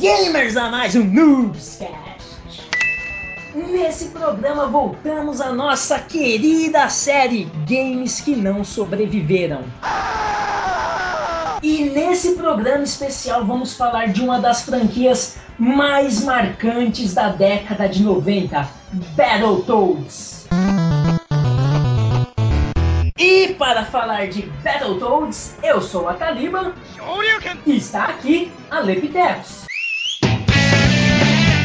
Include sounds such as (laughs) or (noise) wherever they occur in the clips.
gamers a mais um Noobscast. Nesse programa voltamos à nossa querida série Games que não sobreviveram. E nesse programa especial vamos falar de uma das franquias mais marcantes da década de 90, Battletoads. Para falar de Battletoads, eu sou a Caliban e está aqui a Lepitecos.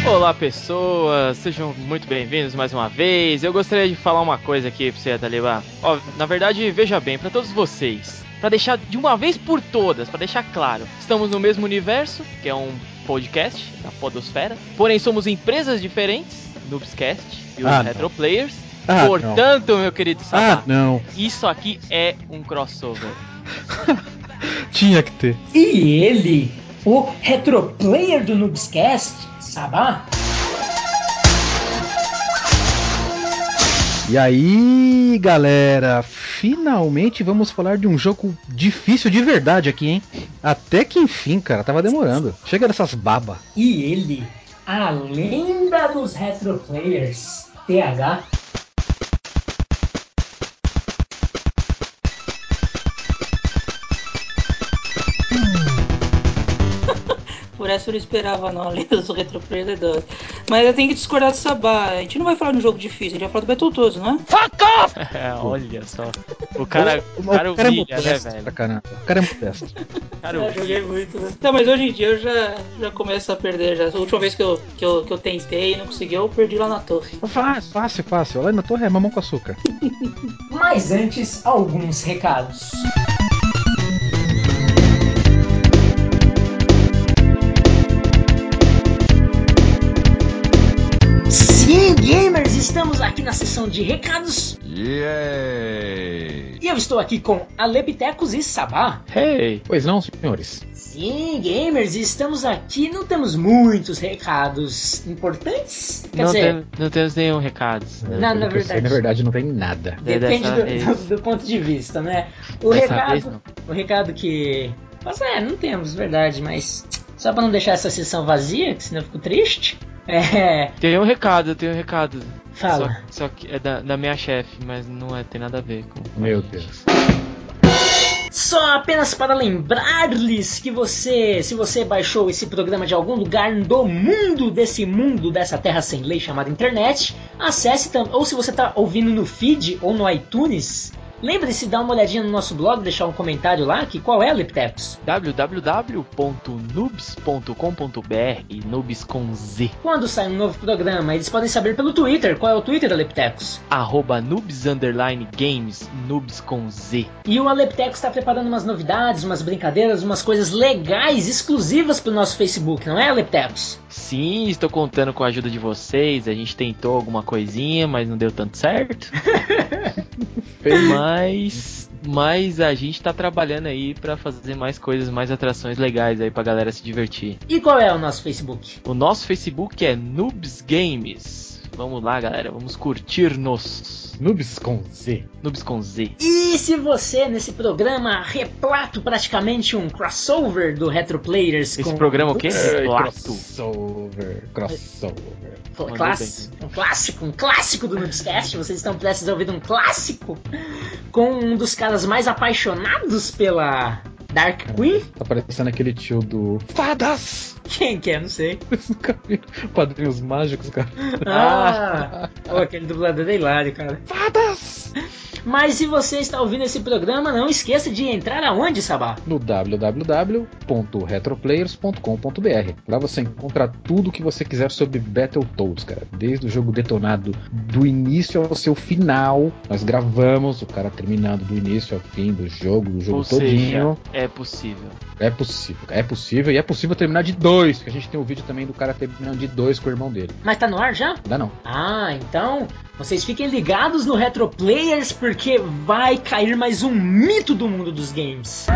Olá pessoas, sejam muito bem-vindos mais uma vez. Eu gostaria de falar uma coisa aqui pra você, Talibã. Ó, na verdade, veja bem, para todos vocês, para deixar de uma vez por todas, para deixar claro, estamos no mesmo universo, que é um podcast da Podosfera, porém somos empresas diferentes, Noobscast e os Ah, não. Ah, Portanto, meu querido Ah, Sabá, não. isso aqui é um crossover. (laughs) Tinha que ter. E ele, o retroplayer do Noobscast, Sabá. E aí, galera, finalmente vamos falar de um jogo difícil de verdade aqui, hein? Até que enfim, cara, tava demorando. Chega dessas baba. E ele, a lenda dos retroplayers, TH. Essa eu não esperava não, (laughs) a lenda do Retro Player da Dose. Mas eu tenho que discordar do Sabá. A gente não vai falar de um jogo difícil, a gente vai falar do Battletoads, não é? (laughs) É, olha só. O cara, o cara é humilha, né, modesto velho? pra caramba. O cara é modesto. O cara (laughs) Eu joguei muito, né? Não, mas hoje em dia eu já, já começo a perder já. A última vez que eu, que eu, que eu tentei e não consegui, eu perdi lá na torre. Fácil, fácil, fácil. Lá na torre é mamão com açúcar. Mas antes, alguns recados. Estamos aqui na sessão de recados Yay! e eu estou aqui com Alepitecos e Sabá. Hey! Pois não, senhores? Sim, gamers, estamos aqui, não temos muitos recados importantes. Quer Não, dizer, tem- não temos nenhum recado. né? Na- sei, verdade. na verdade, não tem nada. Depende do, vez. do- do ponto de vista, né? O Dessa recado, o recado que, mas é, não temos, verdade, mas só pra não deixar essa sessão vazia, que senão eu fico triste. É, Tem um recado, tem um recado. Fala. Só, só que é da, da minha chefe, mas não é, tem nada a ver com. Meu. Deus. Só apenas para lembrar-lhes que você, se você baixou esse programa de algum lugar do mundo, desse mundo, dessa terra sem lei chamada internet, acesse também, ou se você está ouvindo no feed ou no iTunes, lembre-se de dar uma olhadinha no nosso blog, deixar um comentário lá, que qual é, Liptecos? www.noobs.com.br Noobs com Z. Quando sai um novo programa, eles podem saber pelo Twitter, qual é o Twitter da Leptecos? Arroba Noobs Underline Games Noobs com Z. E o Aleptecos está preparando umas novidades, umas brincadeiras, umas coisas legais, exclusivas pro nosso Facebook, não é, Aleptecos? Sim, estou contando com a ajuda de vocês. A gente tentou alguma coisinha, mas não deu tanto certo. (laughs) mas, mas a gente tá trabalhando aí pra fazer mais coisas, mais atrações legais aí pra galera se divertir. E qual é o nosso Facebook? O nosso Facebook é Noobs Games. Vamos lá, galera, vamos curtir-nos. Noobs com Z. Noobs com Z. E se você, nesse programa replato praticamente um crossover do Retro Players Esse com programa o quê? Ai, Plato. crossover. Crossover. Class- um clássico, um clássico do Noobscast. Vocês estão prestes a ouvir um clássico com um dos caras mais apaixonados pela Dark Queen. Tá parecendo aquele tio do. Fadas! Quem que é? Não sei. Padrinhos mágicos, cara. Ah, pô, aquele dublador é hilário, cara. Fadas! Mas se você está ouvindo esse programa, não esqueça de entrar aonde, Sabá? no www.retroplayers.com.br. Lá você encontra tudo que você quiser sobre Battletoads, cara. Desde o jogo detonado do início ao seu final. Nós gravamos o cara terminando do início ao fim do jogo, do jogo Ou todinho. seja, é possível. É possível, é possível. E é possível terminar de dois, que a gente tem um vídeo também do cara terminando de dois com o irmão dele. Mas tá no ar já? Dá não. Ah, então vocês fiquem ligados no Retro Players porque vai cair mais um mito do mundo dos games.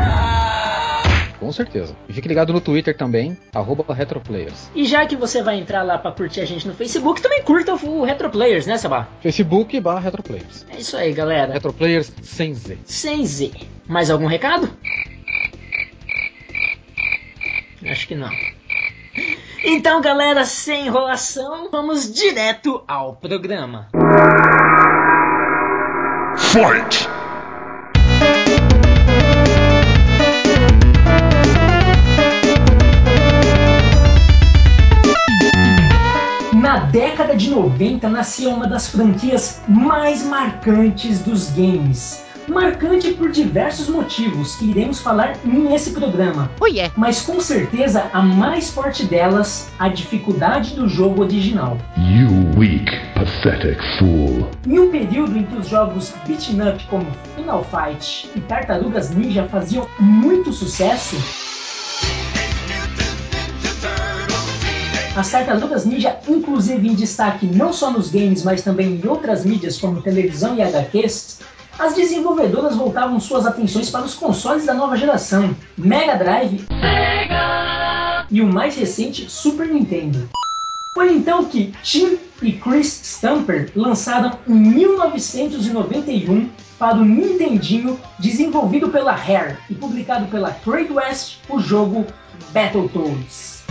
Com certeza. E fique ligado no Twitter também, arroba retroplayers. E já que você vai entrar lá pra curtir a gente no Facebook, também curta o Retro Players, né, Sabá? Facebook barra retroplayers. É isso aí, galera. Retroplayers sem Z. Sem Z. Mais algum recado? Acho que não. Então, galera, sem enrolação, vamos direto ao programa. Fight! Na década de 90 nascia uma das franquias mais marcantes dos games. Marcante por diversos motivos que iremos falar nesse programa. Oh yeah. Mas com certeza a mais forte delas, a dificuldade do jogo original. You weak, pathetic fool. Em um período em que os jogos beat'em up como Final Fight e Tartarugas Ninja faziam muito sucesso, as Tartarugas Ninja, inclusive em destaque não só nos games, mas também em outras mídias como televisão e HQs, as desenvolvedoras voltavam suas atenções para os consoles da nova geração, Mega Drive e o mais recente Super Nintendo. Foi então que Tim e Chris Stamper lançaram em 1991 para o Nintendinho, desenvolvido pela Rare e publicado pela Trade West, o jogo Battletoads.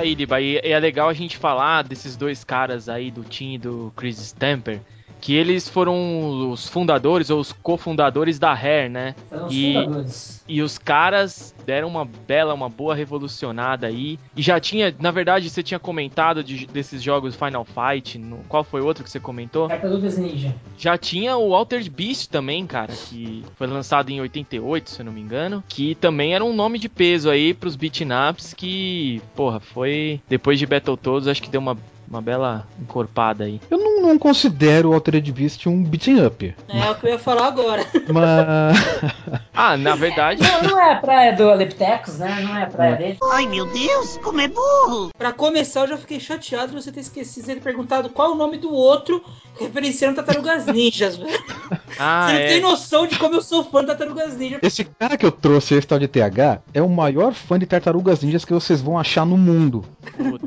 Aí, Liba. E é legal a gente falar desses dois caras aí, do Tim e do Chris Stamper, que eles foram os fundadores ou os cofundadores da Rare, né? Eram E- fundadores. E os caras deram uma bela, uma boa revolucionada aí. E já tinha, na verdade, você tinha comentado de- desses jogos Final Fight. No, qual foi o outro que você comentou? Tartarugas Ninja. Já tinha o Altered Beast também, cara, que foi lançado em 88, se eu não me engano, que também era um nome de peso aí pros beat'em ups que, porra, foi depois de Battletoads, acho que deu uma, uma bela encorpada aí. Eu não, não considero o Altered Beast um beat'em up. É o que eu ia falar agora. Mas. (laughs) Ah, na verdade, Não, não é a praia do Aleptecos, né? Não é a praia dele. Ai meu Deus, como é burro! Pra começar, eu já fiquei chateado de você ter esquecido de ter perguntado qual é o nome do outro referenciando Tartarugas Ninjas, velho. (laughs) ah, você não tem é. noção de como eu sou fã de Tartarugas Ninjas. Esse cara que eu trouxe, esse tal de TH, é o maior fã de tartarugas ninjas que vocês vão achar no mundo.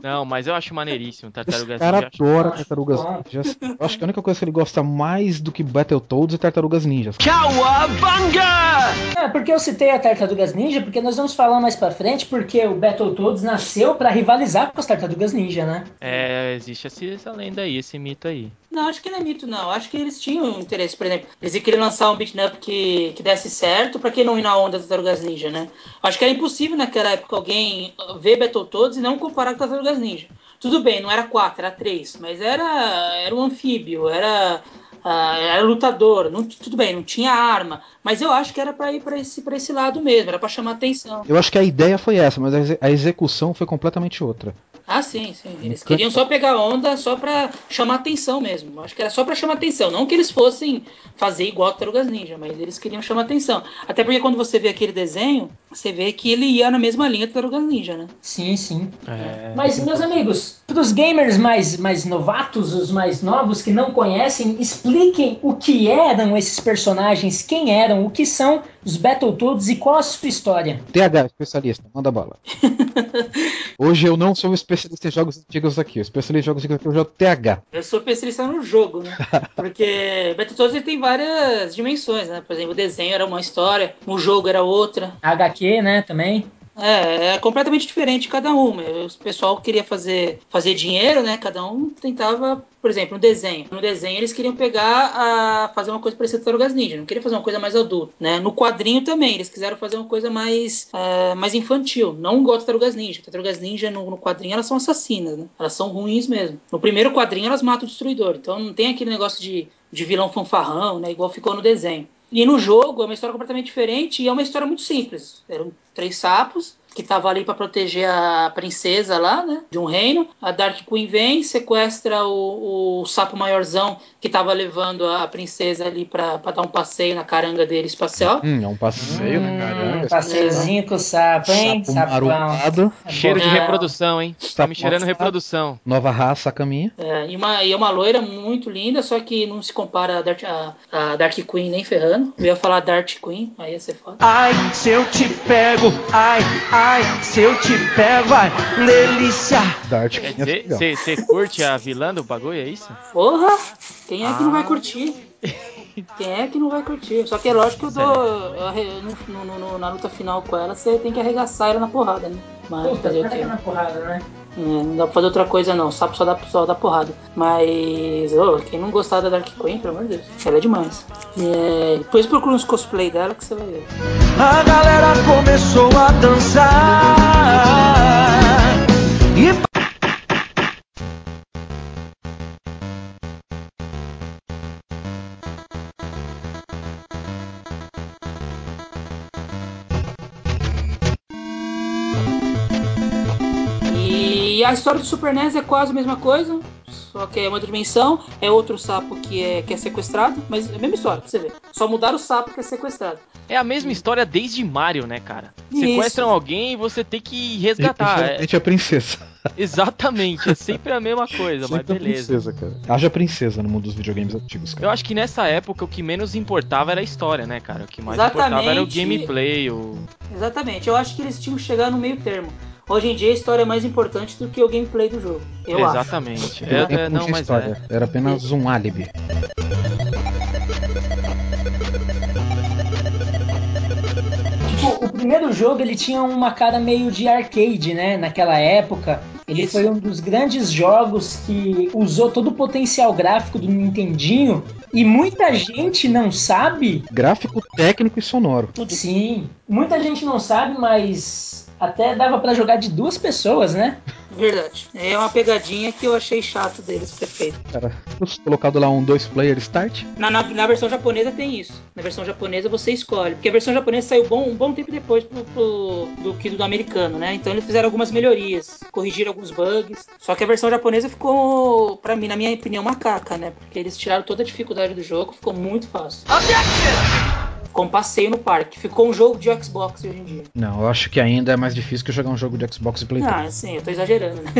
Não, mas eu acho maneiríssimo, Esse Tartarugas cara Ninja. adora Acho tartarugas bom. Ninjas. Eu acho que a única coisa que ele gosta mais do que Battletoads é tartarugas ninjas. É, porque eu citei a Tartarugas Ninja, porque nós vamos falar mais pra frente, porque o Battletoads nasceu pra rivalizar com as Tartarugas Ninja, né? É, existe essa lenda aí, esse mito aí. Não, acho que não é mito, não. Acho que eles tinham interesse, por exemplo. Eles queriam lançar um beat'em up que, que desse certo, pra que não ir na onda das Tartarugas Ninja, né? Acho que era impossível naquela época alguém ver Battletoads e não comparar com as Tartarugas Ninja. Tudo bem, não era quatro, era três, mas era, era um anfíbio, era, ah, era lutador, não- tudo bem, não tinha arma, mas eu acho que era pra ir pra esse, esse lado mesmo, era pra chamar atenção. Eu acho que a ideia foi essa, mas a execução foi completamente outra. Ah, sim, sim. Eles queriam só pegar onda só pra chamar atenção mesmo. Acho que era só pra chamar atenção. Não que eles fossem fazer igual a Tartarugas Ninja, mas eles queriam chamar atenção. Até porque quando você vê aquele desenho, você vê que ele ia na mesma linha do Tartarugas Ninja, né? Sim, sim. É, Mas, meus amigos, pros gamers mais, mais novatos, os mais novos que não conhecem, expliquem o que eram esses personagens, quem eram, o que são os Battletoads e qual a sua história. TH, especialista, manda bala. (laughs) Hoje eu não sou um especialista em jogos antigos aqui. O especialista em jogos antigos aqui é o TH. Eu sou especialista no jogo, né? (laughs) Porque Battletoads tem várias dimensões, né? Por exemplo, o desenho era uma história, o jogo era outra. HQ, né, também. É, é completamente diferente cada uma. O pessoal queria fazer, fazer dinheiro, né? Cada um tentava, por exemplo, no desenho. No desenho eles queriam pegar a fazer uma coisa parecida com Tartarugas Ninja, não queriam fazer uma coisa mais adulta, né? No quadrinho também, eles quiseram fazer uma coisa mais, é, mais infantil. Não igual Tartarugas Ninja. Tartarugas Ninja no, no quadrinho elas são assassinas, né? Elas são ruins mesmo. No primeiro quadrinho elas matam o destruidor, então não tem aquele negócio de, de vilão fanfarrão, né? Igual ficou no desenho. E no jogo é uma história completamente diferente e é uma história muito simples. Eram três sapos que estavam ali para proteger a princesa lá, né, de um reino. A Dark Queen vem, sequestra o, o sapo maiorzão que estava levando a princesa ali para dar um passeio na caranga dele espacial. Hum, é um passeio, né, caramba? Hum, passeiozinho com o sapo, hein? Sapo Sapão. marombado, É Cheiro de reprodução, hein? Tá me Sapo cheirando marombado. reprodução. Nova raça, a caminha. É, e, uma, e é uma loira muito linda, só que não se compara a Dark, a, a Dark Queen nem ferrando. Eu ia falar Dark Queen, aí ia ser foda. Ai, se eu te pego, ai, ai. Ai, se eu te pego, ai, delícia. Dart é você curte a vilã do bagulho, é isso? Porra! Quem é que não vai Ah. curtir? Quem é que não vai curtir? Só que é lógico que eu dou. no- no- no- na luta final com ela, você tem que arregaçar ela na porrada, né? Mas Puta, fazer o quê? na porrada, né? Não dá pra fazer outra coisa não, sapo só dá, só dá porrada. Mas, ô, quem não gostar da Dark Queen, pelo amor de Deus, ela é demais. É, depois procura uns cosplay dela que você vai ver. A galera começou a dançar. E a história do Super NES é quase a mesma coisa, só que é uma outra dimensão, é outro sapo que é, que é sequestrado, mas é a mesma história, pra você ver. Só mudaram o sapo que é sequestrado. É a mesma história desde Mario, né, cara? Isso. Sequestram alguém e você tem que resgatar. É- principalmente a princesa. (laughs) exatamente, é sempre a mesma coisa, mas Sempre a beleza. princesa, cara. Haja princesa no mundo dos videogames antigos, cara. Eu acho que nessa época o que menos importava era a história, né, cara? O que mais importava era o Exatamente. gameplay, o. Exatamente, eu acho que eles tinham que chegar no meio termo. Hoje em dia a história é mais importante do que o gameplay do jogo. Eu acho. Exatamente. É, é, não mas história. é. Era apenas um álibi. Tipo, o primeiro jogo ele tinha uma cara meio de arcade, né? Naquela época. Ele Isso. foi um dos grandes jogos que usou todo o potencial gráfico do Nintendinho. E muita gente não sabe. Gráfico, técnico e sonoro. Sim, muita gente não sabe, mas até dava pra jogar de duas pessoas, né? Verdade. É uma pegadinha que eu achei chato deles ter feito. Cara, colocado lá um dois player start. Na, na, na versão japonesa tem isso. Na versão japonesa você escolhe. Porque a versão japonesa saiu bom, um bom tempo depois pro, pro- do que do americano, né? Então eles fizeram algumas melhorias, corrigiram alguns bugs. Só que a versão japonesa ficou, pra mim, na minha opinião, macaca, né? Porque eles tiraram toda a dificuldade do jogo, ficou muito fácil. Ficou um passeio no parque. Ficou um jogo de Xbox hoje em dia. Não, eu acho que ainda é mais difícil que jogar um jogo de Xbox e Play 3. Ah, sim, eu tô exagerando, né?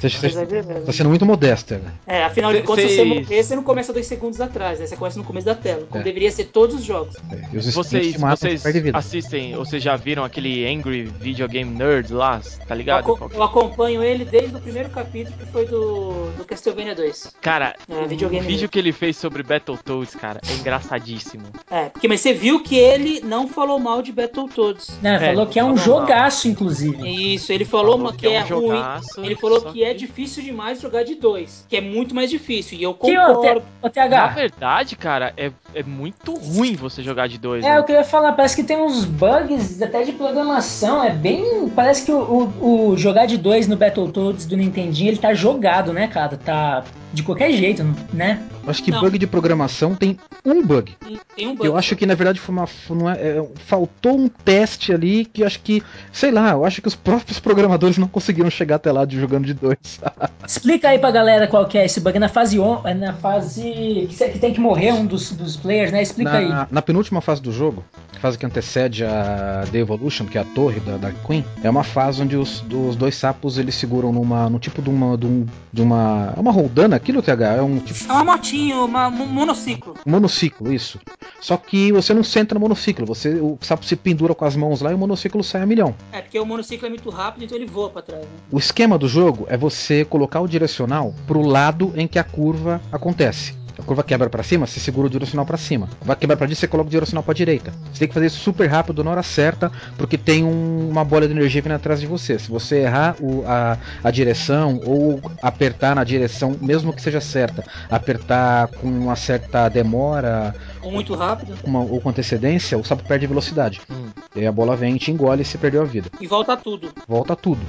Você, Tô você exagerando. tá sendo muito modesto, né? É, afinal de contas, se você morrer, você não começa dois segundos atrás, né? Você começa no começo da tela, como É. deveria ser todos os jogos. É, E os Vocês, vocês assistem, ou vocês já viram aquele Angry Video Game Nerd lá, tá Eu, ligado? aco- eu acompanho ele desde o primeiro capítulo que foi do, do Castlevania 2. Cara, É, o vídeo nerd. que ele fez sobre Battletoads, cara, é engraçadíssimo. É, porque mas você viu que ele não falou mal de Battletoads. Né, É, falou que é um falou mal. jogaço, inclusive. Isso, ele falou, Falou uma que, é, um ruim. jogaço, Ele falou só que é difícil demais jogar de dois, que é muito mais difícil. E eu Que, ô, concordo. Ô, Na TH, verdade, cara, é, é muito ruim você jogar de dois. é né? o que eu ia falar, parece que tem uns bugs até de programação, é bem... Parece que o, o- o jogar de dois no Battletoads do Nintendinho, ele tá jogado, né, cara? Tá de qualquer jeito, né? Eu acho que Não. bug de programação tem um bug. Tem um bug. Eu acho que na verdade foi uma. é- é, faltou um teste ali que eu acho que. Sei lá, eu acho que os próprios programadores não conseguiram chegar até lá de jogando de dois. (laughs) Explica aí pra galera qual que é esse bug na fase on, é na fase que, que tem que morrer um dos, dos players, né? Explica aí. Na, na penúltima fase do jogo, fase que antecede a The Evolution, que é a torre da Dark Queen, é uma fase onde os, dos dois sapos eles seguram numa, no tipo de uma, de, um- de uma, é uma roldana, aquilo TH, é um tipo É uma motinho, uma, um monociclo. monociclo, isso. Só que você não senta no monociclo, você o sapo se pendura com as mãos lá e o monociclo sai a milhão. É, porque o monociclo é muito rápido, então ele voa pra trás. Né? O esquema do jogo é você colocar o direcional pro lado em que a curva acontece. A curva quebra pra cima, você segura o direcional pra cima. Vai quebrar pra direita, você coloca o direcional pra direita. Você tem que fazer isso super rápido na hora certa, porque tem um- uma bola de energia vindo atrás de você. Se você errar o- a, a direção ou apertar na direção, mesmo que seja certa, apertar com uma certa demora Ou muito rápido. uma- ou com antecedência, o sapo perde velocidade. Hum. E aí a bola vem, te engole e você perdeu a vida. E volta tudo. Volta tudo.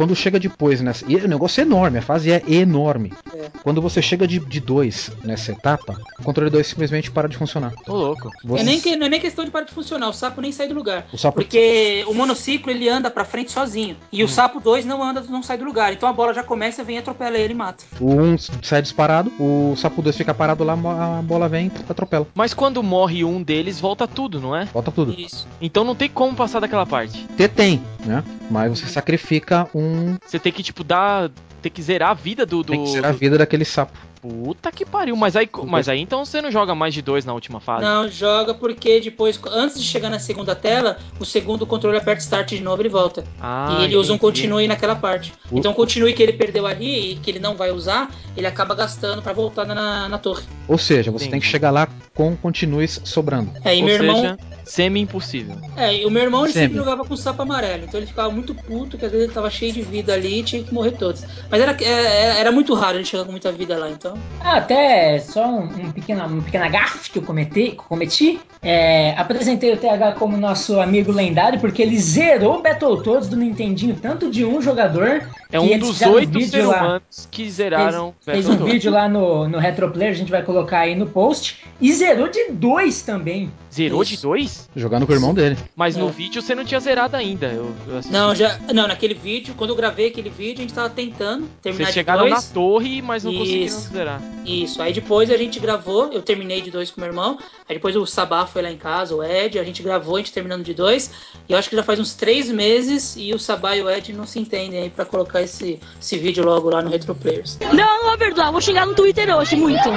Quando chega depois nessa. E o negócio é enorme, a fase é enorme. É. Quando você chega de, de dois nessa etapa, o controle 2 simplesmente para de funcionar. Tô louco. Você- É nem que, não é nem questão de parar de funcionar, o sapo nem sai do lugar. O sapo Porque o monociclo ele anda pra frente sozinho. E o sapo 2 não anda, não sai do lugar. Então a bola já começa, vem, atropela ele e mata. o 1 um sai disparado, o sapo 2 fica parado lá, a bola vem e atropela. Mas quando morre um deles, volta tudo, não é? Volta tudo. Isso. Então não tem como passar daquela parte. T tem, né? Mas você sacrifica um. Você tem que, tipo, dar. Tem que zerar a vida do. do Tem que ser a vida daquele sapo. Puta que pariu. Mas aí, mas aí então você não joga mais de dois na última fase? Não, joga porque depois, antes de chegar na segunda tela, o segundo controle aperta start de novo e ele volta. Ah, e ele usa um entendi. continue naquela parte. O- Então, o continue que ele perdeu ali e que ele não vai usar, ele acaba gastando pra voltar na, na torre. Ou seja, você tem Entendi. que chegar lá com continues sobrando. É, e Ou meu irmão. Semi-impossível. É, e o meu irmão ele Sempre. sempre jogava com sapo amarelo, então ele ficava muito puto, que às vezes ele tava cheio de vida ali e tinha que morrer todos. Mas era, é- era muito raro ele chegar com muita vida lá, então. Ah, até só um, um pequena, uma pequena gafe que eu cometi, que eu cometi. É, apresentei o TH como nosso amigo lendário, porque ele zerou Battletoads do Nintendinho, tanto de um jogador. É um dos oito vídeo seres humanos que zeraram Fez um Battletoads. vídeo lá no, no Retroplayer, a gente vai colocar aí no post. E zerou de dois também. Zerou Isso. de dois? Jogando com o irmão dele. Mas no É. vídeo você não tinha zerado ainda. Eu, eu assisti. Não, já. Não, naquele vídeo, quando eu gravei aquele vídeo, a gente tava tentando terminar Vocês de chegaram na dois. torre, mas não conseguiram Isso. zerar. Isso. Aí depois a gente gravou, eu terminei de dois com meu irmão. Aí depois o Sabá foi lá em casa, o Ed, a gente gravou, a gente terminando de dois. E eu acho que já faz uns três meses e o Sabá e o Ed não se entendem aí pra colocar esse, esse vídeo logo lá no Retro Players. Não, não vou perdoar, vou xingar no Twitter hoje muito.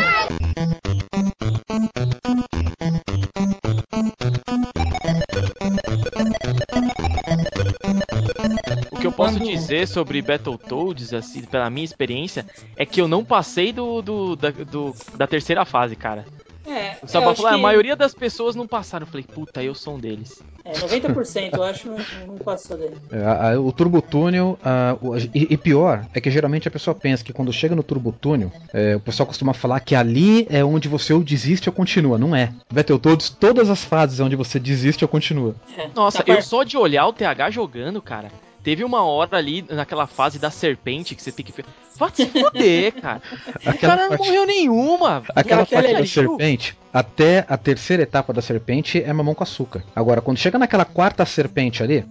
Posso Quando- dizer sobre Battletoads, assim, pela minha experiência, é que eu não passei do, do- da, do- da terceira fase, cara. É, O Sabá falou, "Ah, a que- maioria das pessoas não passaram. Eu falei, puta, eu sou um deles. É, 90% eu acho não, não passou dele. É, o Turbo Túnel, a- o- e, e pior, é que geralmente a pessoa pensa que quando chega no Turbo Túnel, é, o pessoal costuma falar que ali é onde você ou desiste ou continua. Não é. Battletoads, todas as fases é onde você desiste ou continua. É. Nossa, Na eu par- só de olhar o TH jogando, cara. Teve uma hora ali naquela fase da serpente que você tem que. Vai se fuder, cara. (laughs) O cara não parte- morreu nenhuma. Aquela parte da serpente, até a terceira etapa da serpente é mamão com açúcar. Agora, quando chega naquela quarta serpente ali,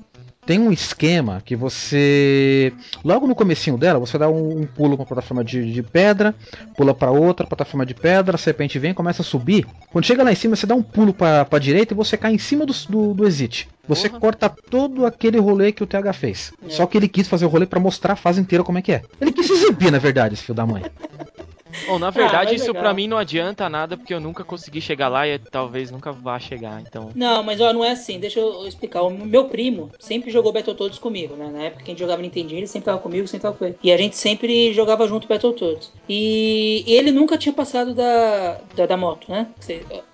tem um esquema que você. Logo no comecinho dela, você dá um, um pulo pra plataforma de, de pedra, pula pra outra plataforma de pedra, a serpente vem, começa a subir. Quando chega lá em cima, você dá um pulo pra, pra direita e você cai em cima do, do, do exit. Você Porra. corta todo aquele rolê que o TH fez. É. Só que ele quis fazer o rolê pra mostrar a fase inteira como é que é. Ele quis exibir, na verdade, esse filho da mãe. Bom, na verdade, mas isso pra mim não adianta nada, porque eu nunca consegui chegar lá e talvez nunca vá chegar, então. Não, mas ó, não é assim, deixa eu explicar. O meu primo sempre jogou Battletoads comigo, né? Na época que a gente jogava Nintendinho, ele sempre tava comigo, sempre tava com ele. E a gente sempre jogava junto Battletoads. E ele nunca tinha passado da, da, da moto, né?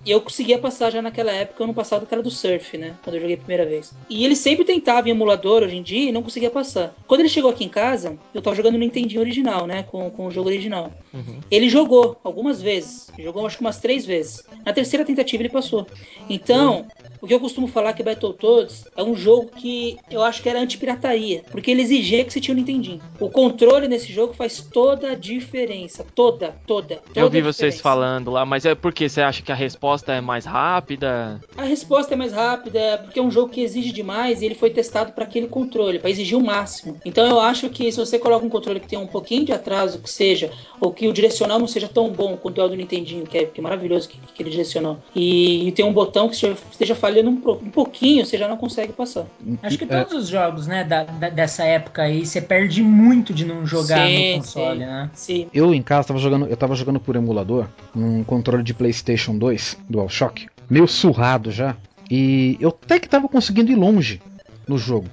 E eu conseguia passar já naquela época, eu não passava daquela do surf, né? Quando eu joguei a primeira vez. E ele sempre tentava em emulador hoje em dia e não conseguia passar. Quando ele chegou aqui em casa, eu tava jogando no Nintendinho original, né? Com, com o jogo original. Uhum. Ele jogou algumas vezes. Jogou acho que umas três vezes. Na terceira tentativa ele passou. Então, o que eu costumo falar que Battletoads é um jogo que eu acho que era anti-pirataria. Porque ele exigia que você tinha o Nintendinho. O controle nesse jogo faz toda a diferença. Toda, toda. toda Eu vi vocês falando lá, mas é porque você acha que a resposta é mais rápida? A resposta é mais rápida, é porque é um jogo que exige demais e ele foi testado para aquele controle, para exigir o máximo. Então eu acho que se você coloca um controle que tem um pouquinho de atraso, que seja, ou que o direcional não seja tão bom quanto é o do Nintendinho, que é, que é maravilhoso que, que ele direcional, e, e tem um botão que esteja, esteja falhando um, um pouquinho, você já não consegue passar. Acho que É, todos os jogos, né, da- da- dessa época aí, você perde muito de não jogar Sim, no console, sim. né? Sim. Eu em casa tava jogando, eu tava jogando por emulador, um controle de PlayStation 2, DualShock, meio surrado já, e eu até que tava conseguindo ir longe no jogo.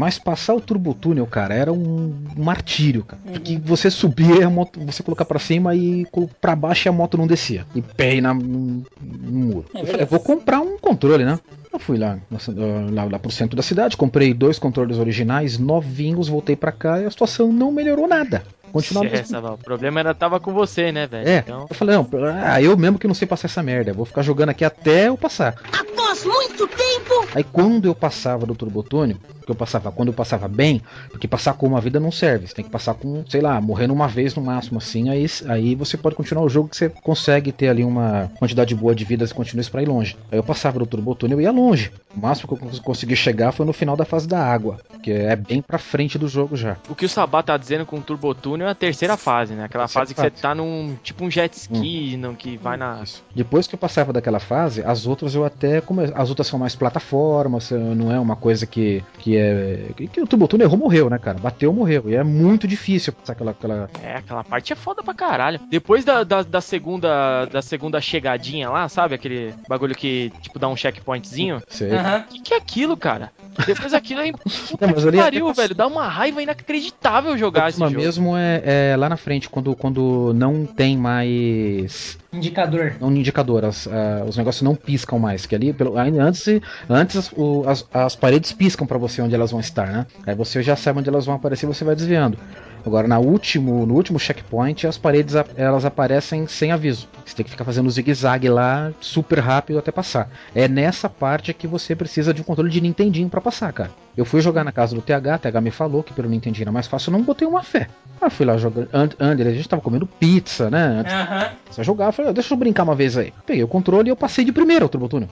Mas passar o Turbo Tunnel, cara, era um martírio, cara. Uhum. Porque você subia, a moto, você colocar pra cima e pra baixo e a moto não descia. E pé aí na, no, no muro. É eu falei, vou comprar um controle, né? Eu fui lá, na- lá, lá pro centro da cidade, comprei dois controles originais, novinhos, voltei pra cá e a situação não melhorou nada. Continuava Saval, o problema era tava com você, né, velho? é, Então, eu falei, não, ah, eu mesmo que não sei passar essa merda, vou ficar jogando aqui até eu passar. Após muito tempo, Aí quando eu passava do turbotônio, que eu passava, quando eu passava bem, porque passar com uma vida não serve, você tem que passar com, sei lá, morrendo uma vez no máximo, assim, aí, aí você pode continuar o jogo que você consegue ter ali uma quantidade boa de vidas e continues pra ir longe. Aí eu passava do turbotônio e eu ia longe. O máximo que eu cons- consegui chegar foi no final da fase da água, que é bem pra frente do jogo já. o que o Sabá tá dizendo com o Turbo Tunnel é a terceira fase, né? Aquela fase que você fase. tá num. tipo um jet ski, não, que vai na. Depois que eu passava daquela fase, as outras eu até as outras são mais plataformas, eh, não é uma coisa que, que é. Que o Tubutuno errou, morreu, né, cara? Bateu, morreu. E é muito difícil passar aquela. aquela... É, aquela parte é foda pra caralho. Depois da, da, da segunda da segunda chegadinha lá, sabe? Aquele bagulho que, tipo, dá um checkpointzinho. Sei. O que, que é aquilo, cara? Depois aquilo é. Puta (laughs) Não, mas que é pariu, até velho. Dá uma raiva inacreditável jogar esse Mas jogo. mesmo é, é lá na frente, quando, quando não tem mais Indicador. um indicador, as- ah, os negócios não piscam mais. Que ali, pelo, antes, antes o- as, as paredes piscam pra você onde elas vão estar, né? Aí você já sabe onde elas vão aparecer você vai desviando. Agora, na último, no último checkpoint, as paredes elas aparecem sem aviso. Você tem que ficar fazendo zigue-zague lá super rápido até passar. É nessa parte que você precisa de um controle de Nintendinho pra passar, cara. Eu fui jogar na casa do TH, TH me falou que pelo Nintendinho era mais fácil, eu não botei uma fé. Aí eu fui lá jogando. Antes, a gente tava comendo pizza, né? Antes Aham. você jogar, eu falei, "Ah, deixa eu brincar uma vez aí. Peguei o controle e eu passei de primeira o Turbo Túnel.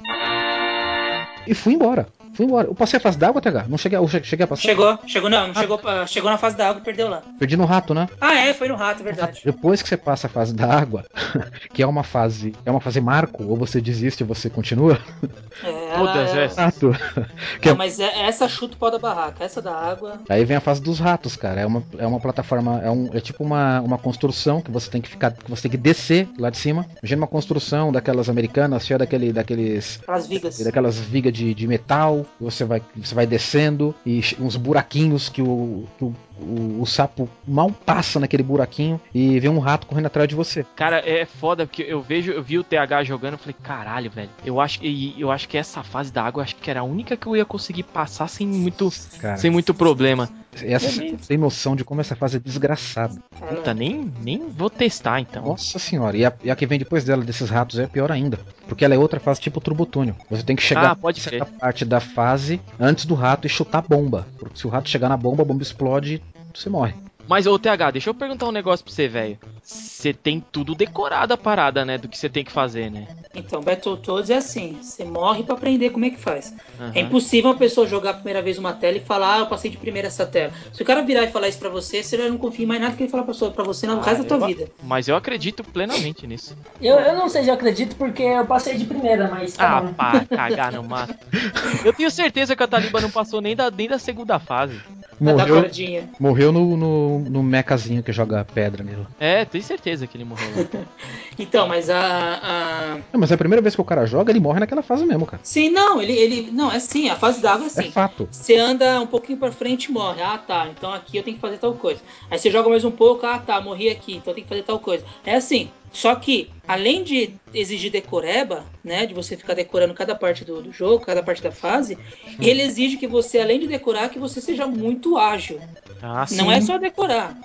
E fui embora. Fui embora. Eu passei a fase d'água, TH? Não cheguei, eu che- cheguei a passar? Chegou, chegou não, não chegou, pra- chegou na fase da água e perdeu lá. Perdi no rato, né? Ah, é, foi no rato, é verdade. Depois que você passa a fase da água, (laughs) que é uma fase, é uma fase marco, ou você desiste e você continua. É, (laughs) Todas ela- essas. Rato. Que Não, é- mas é- essa chuta o pau da barraca, essa da água. Aí vem a fase dos ratos, cara. É uma, é uma plataforma, é, um, é tipo uma, uma construção que você tem que ficar, que você tem que descer lá de cima. Imagina uma construção daquelas americanas, cheia daquele, daqueles Aquelas vigas. Daquelas vigas de, de metal, você vai, você vai descendo e uns buraquinhos que o, que o, o, o sapo mal passa naquele buraquinho e vem um rato correndo atrás de você. Cara, é foda, porque eu vejo, eu vi o TH jogando e falei, caralho, velho. Eu acho, e eu acho que essa fase da água, eu acho que era a única que eu ia conseguir passar sem muito, Cara, sem muito problema. essa tem noção de como essa fase é desgraçada. Puta, nem, nem vou testar então. Nossa senhora, e a, e a que vem depois dela, desses ratos, é pior ainda. Porque ela é outra fase tipo Turbotúnio. Você tem que chegar Ah, pode nessa parte da fase antes do rato e chutar a bomba. Porque se o rato chegar na bomba, a bomba explode você morre. Mas, ô TH, deixa eu perguntar um negócio pra você, velho. Você tem tudo decorado a parada, né? Do que você tem que fazer, né? Então, Battletoads é assim, você morre pra aprender como é que faz. Aham. É impossível uma pessoa jogar a primeira vez uma tela e falar, ah, eu passei de primeira essa tela. Se o cara virar e falar isso pra você, você já não confia em mais nada que ele falar pra, você no Ah, resto da tua eu- vida. Mas eu acredito plenamente nisso. Eu, eu não sei se eu acredito porque eu passei de primeira, mas tá Ah, bom. pá, cagar no mato. (laughs) Eu tenho certeza que a Taliba não passou nem da, nem da segunda fase. Morreu, morreu no, no, no mecazinho que joga pedra nele. É, tenho certeza que ele morreu lá. (laughs) Então, mas a, a- É, mas é a primeira vez que o cara joga, ele morre naquela fase mesmo, cara. Sim, não, ele, ele. Não, é assim, a fase d'água é É assim. fato. Você anda um pouquinho pra frente e morre. Ah, tá. Então aqui eu tenho que fazer tal coisa. Aí você joga mais um pouco. Ah, tá. Morri aqui. Então eu tenho que fazer tal coisa. É assim. Só que, além de exigir decoreba, né? De você ficar decorando cada parte do, do jogo, cada parte da fase, ele exige que você, além de decorar, que você seja muito ágil. Ah, sim. Não é só decorar.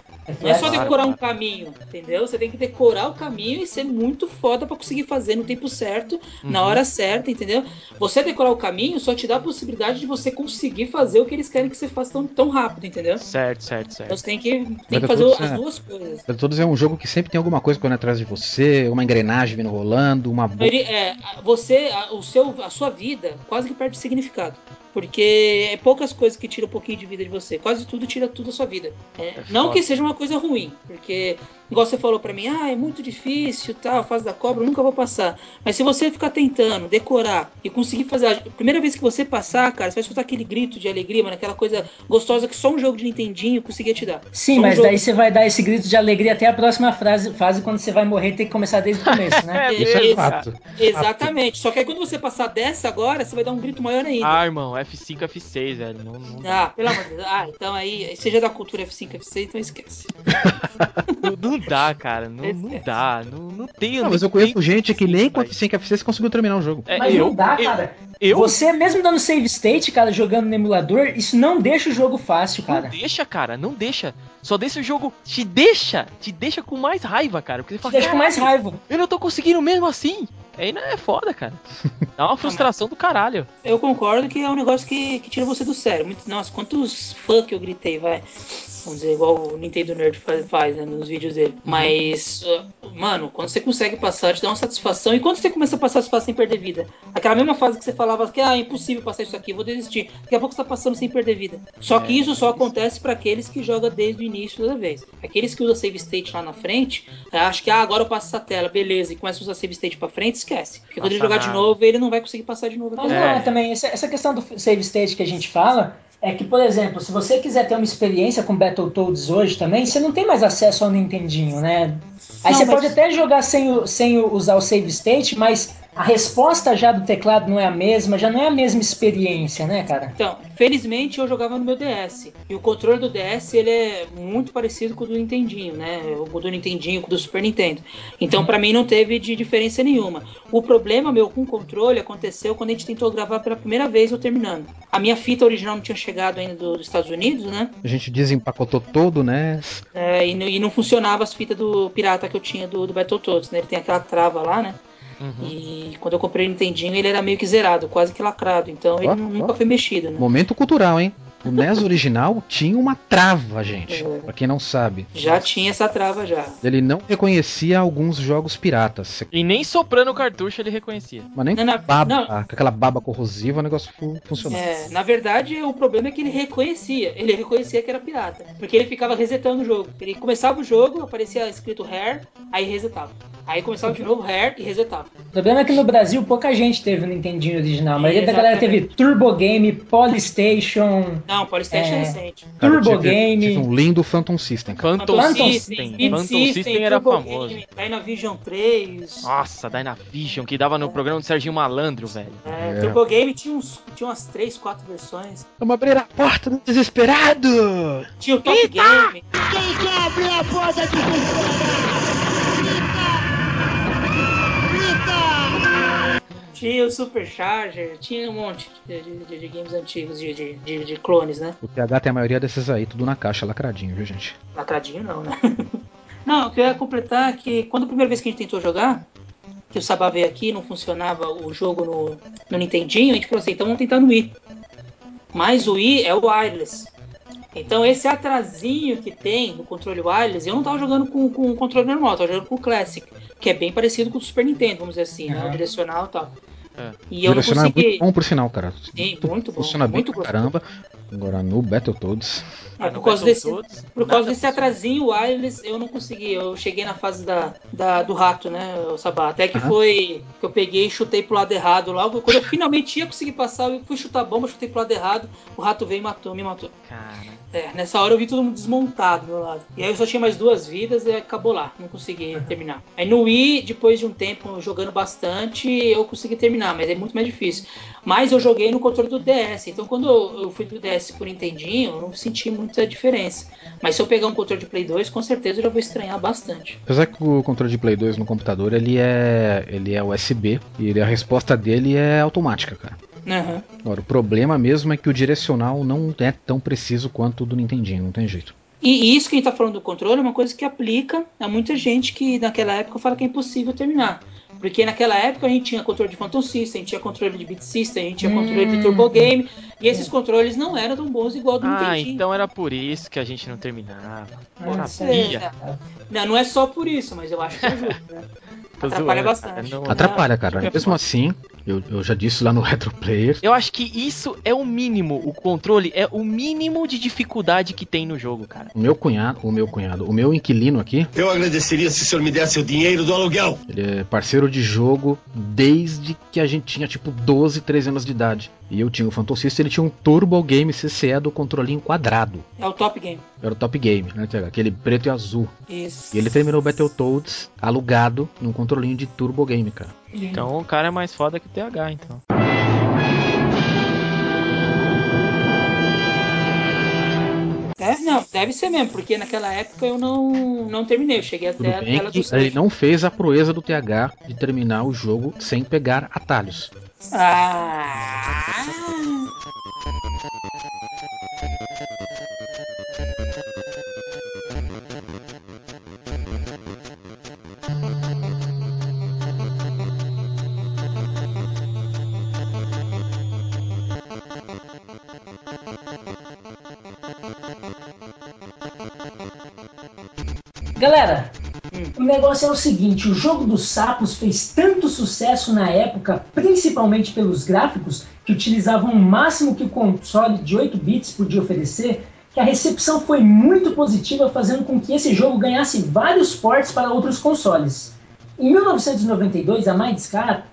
Não é só decorar um caminho, entendeu? Você tem que decorar o caminho e ser muito foda pra conseguir fazer no tempo certo, na Uhum. hora certa, entendeu? Você decorar o caminho só te dá a possibilidade de você conseguir fazer o que eles querem que você faça tão, tão rápido, entendeu? Certo, certo, Então certo. você tem que, tem que é fazer as duas coisas. Todos é um jogo que sempre tem alguma coisa correndo atrás de você, uma engrenagem vindo rolando, uma. Ele, é, você, a, o seu, a sua vida quase que perde significado. Porque é poucas coisas que tiram um pouquinho de vida de você. Quase tudo tira tudo da sua vida. É, não foda. que seja uma coisa ruim. Porque, igual você falou pra mim, ah, é muito difícil, tal, a fase da cobra, eu nunca vou passar. Mas se você ficar tentando, decorar e conseguir fazer. A primeira vez que você passar, cara, você vai escutar aquele grito de alegria, mano, aquela coisa gostosa que só um jogo de Nintendinho conseguia te dar. Sim, Só um mas jogo- daí você vai dar esse grito de alegria até a próxima frase, fase quando você vai morrer e tem que começar desde o começo, né? (laughs) É Isso é fato. Exatamente. Só que aí quando você passar dessa agora, você vai dar um grito maior ainda. Ah, irmão, F5, F6, velho. Não, não, Ah, pelo amor de Deus. Ah, então aí, seja da cultura F5, F6, então esquece. (laughs) não dá, cara. Não, não Esquece. dá. Não, não tem. Não, mas eu conheço gente que nem com Vai. F5 F6 conseguiu terminar o jogo. É, Mas eu, não dá, eu, cara. Eu? Você mesmo dando save state, cara, jogando no emulador, isso não deixa o jogo fácil, Não cara. deixa, cara, não deixa. Só deixa o jogo. Te deixa, te deixa com mais raiva, cara. Porque você Te fala, deixa com mais "Caralho, raiva. Eu não tô conseguindo mesmo assim. Aí não é foda, cara. (laughs) Dá uma frustração do caralho. Eu concordo que é um negócio que, que tira você do sério. Muito, nossa, quantos fã que eu gritei, vai. Vamos dizer, igual o Nintendo Nerd faz, faz né, nos vídeos dele. Mas, mano, quando você consegue passar, te dá uma satisfação. E quando você começa a passar as fases sem perder vida? Aquela mesma fase que você falava que ah, é impossível passar isso aqui, vou desistir. Daqui a pouco você tá passando sem perder vida. Só que É, isso só acontece para aqueles que jogam desde o início toda vez. Aqueles que usam save state lá na frente, eh, acham que ah, agora eu passo essa tela, beleza, e começa a usar save state pra frente, esquece. Porque quando ele jogar de nada. novo, ele não vai conseguir passar de novo. Mas não É. é também, essa, essa questão do save state que a gente fala, é que, por exemplo, se você quiser ter uma experiência com Battletoads hoje também, você não tem mais acesso ao Nintendinho, né? Aí Não, você mas- pode até jogar sem, o- sem usar o save state, mas a resposta já do teclado não é a mesma, já não é a mesma experiência, né, cara? Então, felizmente eu jogava no meu DS. E o controle do DS ele é muito parecido com o do Nintendinho, né? O do Nintendinho com o do Super Nintendo. Então, pra mim não teve de diferença nenhuma. O problema meu com o controle aconteceu quando a gente tentou gravar pela primeira vez eu terminando. A minha fita original não tinha chegado ainda do- dos Estados Unidos, né? A gente desempacotou todo, né? É, e, não- e não funcionava as fitas do pirata que eu tinha do, do Battletoads, né? Ele tem aquela trava lá, né? Uhum. E quando eu comprei o Nintendinho, ele era meio que zerado, quase que lacrado. Então ele Ó, nu- ó. nunca foi mexido, né? Momento cultural, hein? O NES original tinha uma trava, gente. É. Pra quem não sabe. Já tinha essa trava já. Ele não reconhecia alguns jogos piratas. E nem soprando o cartucho ele reconhecia. Mas nem Não, com baba, não. aquela baba corrosiva, o negócio fu- funcionava. É, na verdade, o problema é que ele reconhecia. Ele reconhecia que era pirata. Porque ele ficava resetando o jogo. Ele começava o jogo, aparecia escrito Rare, aí resetava. Aí começava de novo Rare e resetava. O problema é que no Brasil pouca gente teve o Nintendinho original. A maioria da galera teve. Turbo Game, Polystation, Não, Polystation é, É. recente. Cara, Turbo tive- Game. tive um lindo Phantom System, cara. Phantom, Phantom System. System, Phantom System, era Turbo famoso. Game, Dynavision 3. Nossa, Dynavision, que dava no programa do Serginho Malandro, velho. É, É. Turbo Game tinha, uns, tinha umas 3, 4 versões. Vamos abrir a porta do desesperado! Tinha o Top Game. Quem quer abrir a porta de Tinha o Supercharger. Tinha um monte de, de- de- games antigos, de, de, de- clones, né? O TH tem a maioria desses aí, tudo na caixa, lacradinho, viu, gente? Lacradinho não, né? (laughs) não, eu queria completar que quando a primeira vez que a gente tentou jogar, que o Sabá veio aqui não funcionava o jogo no, no Nintendinho, a gente falou assim, então vamos tentar no Wii. Mas o Wii é o wireless. Então esse atrasinho que tem no controle wireless, eu não tava jogando com, com o controle normal, eu tava jogando com o Classic, que é bem parecido com o Super Nintendo, vamos dizer assim, né? O direcional e tal. É. E eu não Direcional é consegui. muito bom, por sinal, cara. Sim, muito bom. Funciona bem muito pra gostoso. caramba. Agora no Battletoads. É, por causa desse, Por causa desse atrasinho wireless, eu não consegui. Eu cheguei na fase da, da- do rato, né, o Sabá? Até que Aham. foi que eu peguei e chutei pro lado errado. Logo, quando eu finalmente ia conseguir passar, eu fui chutar a bomba, chutei pro lado errado. O rato veio e matou, me matou. Cara, É, nessa hora eu vi todo mundo desmontado do meu lado. E aí eu só tinha mais duas vidas e acabou lá. Não consegui (laughs) terminar. Aí no Wii, depois de um tempo jogando bastante, eu consegui terminar, mas é muito mais difícil. Mas eu joguei no controle do DS. Então quando eu fui do DS pro Nintendinho, eu não senti muita diferença. Mas se eu pegar um controle de Play 2, com certeza eu já vou estranhar bastante. Apesar que o controle de Play 2 no computador ele é, ele é USB e a resposta dele é automática, cara. Aham. Agora, o problema mesmo é que o direcional não é tão preciso quanto o do Nintendinho, não tem jeito. E isso que a gente tá falando do controle é uma coisa que aplica a muita gente que naquela época fala que é impossível terminar. Porque naquela época a gente tinha controle de Phantom System, a gente tinha controle de Beat System, a gente tinha controle de Hum. Turbo Game, e esses controles não eram tão bons igual do ah, Nintendinho. então era por isso que a gente não terminava. Pode Ah, ser? Não, não é só por isso, mas eu acho que ajuda, né? (laughs) Atrapalha zoando, bastante. cara, não- Atrapalha, cara. Mesmo assim, eu, eu já disse lá no (laughs) Retro Player, Eu acho que isso é o mínimo. O controle é o mínimo de dificuldade que tem no jogo, cara. o meu cunhado, o meu cunhado, o meu inquilino aqui, Eu agradeceria se o senhor me desse o dinheiro do aluguel. ele é parceiro de jogo desde que a gente tinha tipo 12, 13 anos de idade. E eu tinha o Phantom System, ele tinha um Turbo Game CCE do controlinho quadrado. É o top game. Era o Top Game, né? Aquele preto e azul. Isso. E ele terminou o Battletoads alugado num controlinho de Turbo Game, cara. Então o cara é mais foda que o TH, então. É, não, deve ser mesmo, porque naquela época eu não, não terminei, eu cheguei Tudo até a bem tela que do ele não fez a proeza do TH de terminar o jogo sem pegar atalhos. Ah! Galera, o negócio é o seguinte: o jogo dos sapos fez tanto sucesso na época, principalmente pelos gráficos, que utilizavam o máximo que o console de 8 bits podia oferecer, que a recepção foi muito positiva, fazendo com que esse jogo ganhasse vários ports para outros consoles. Em 1992, a Mindscape,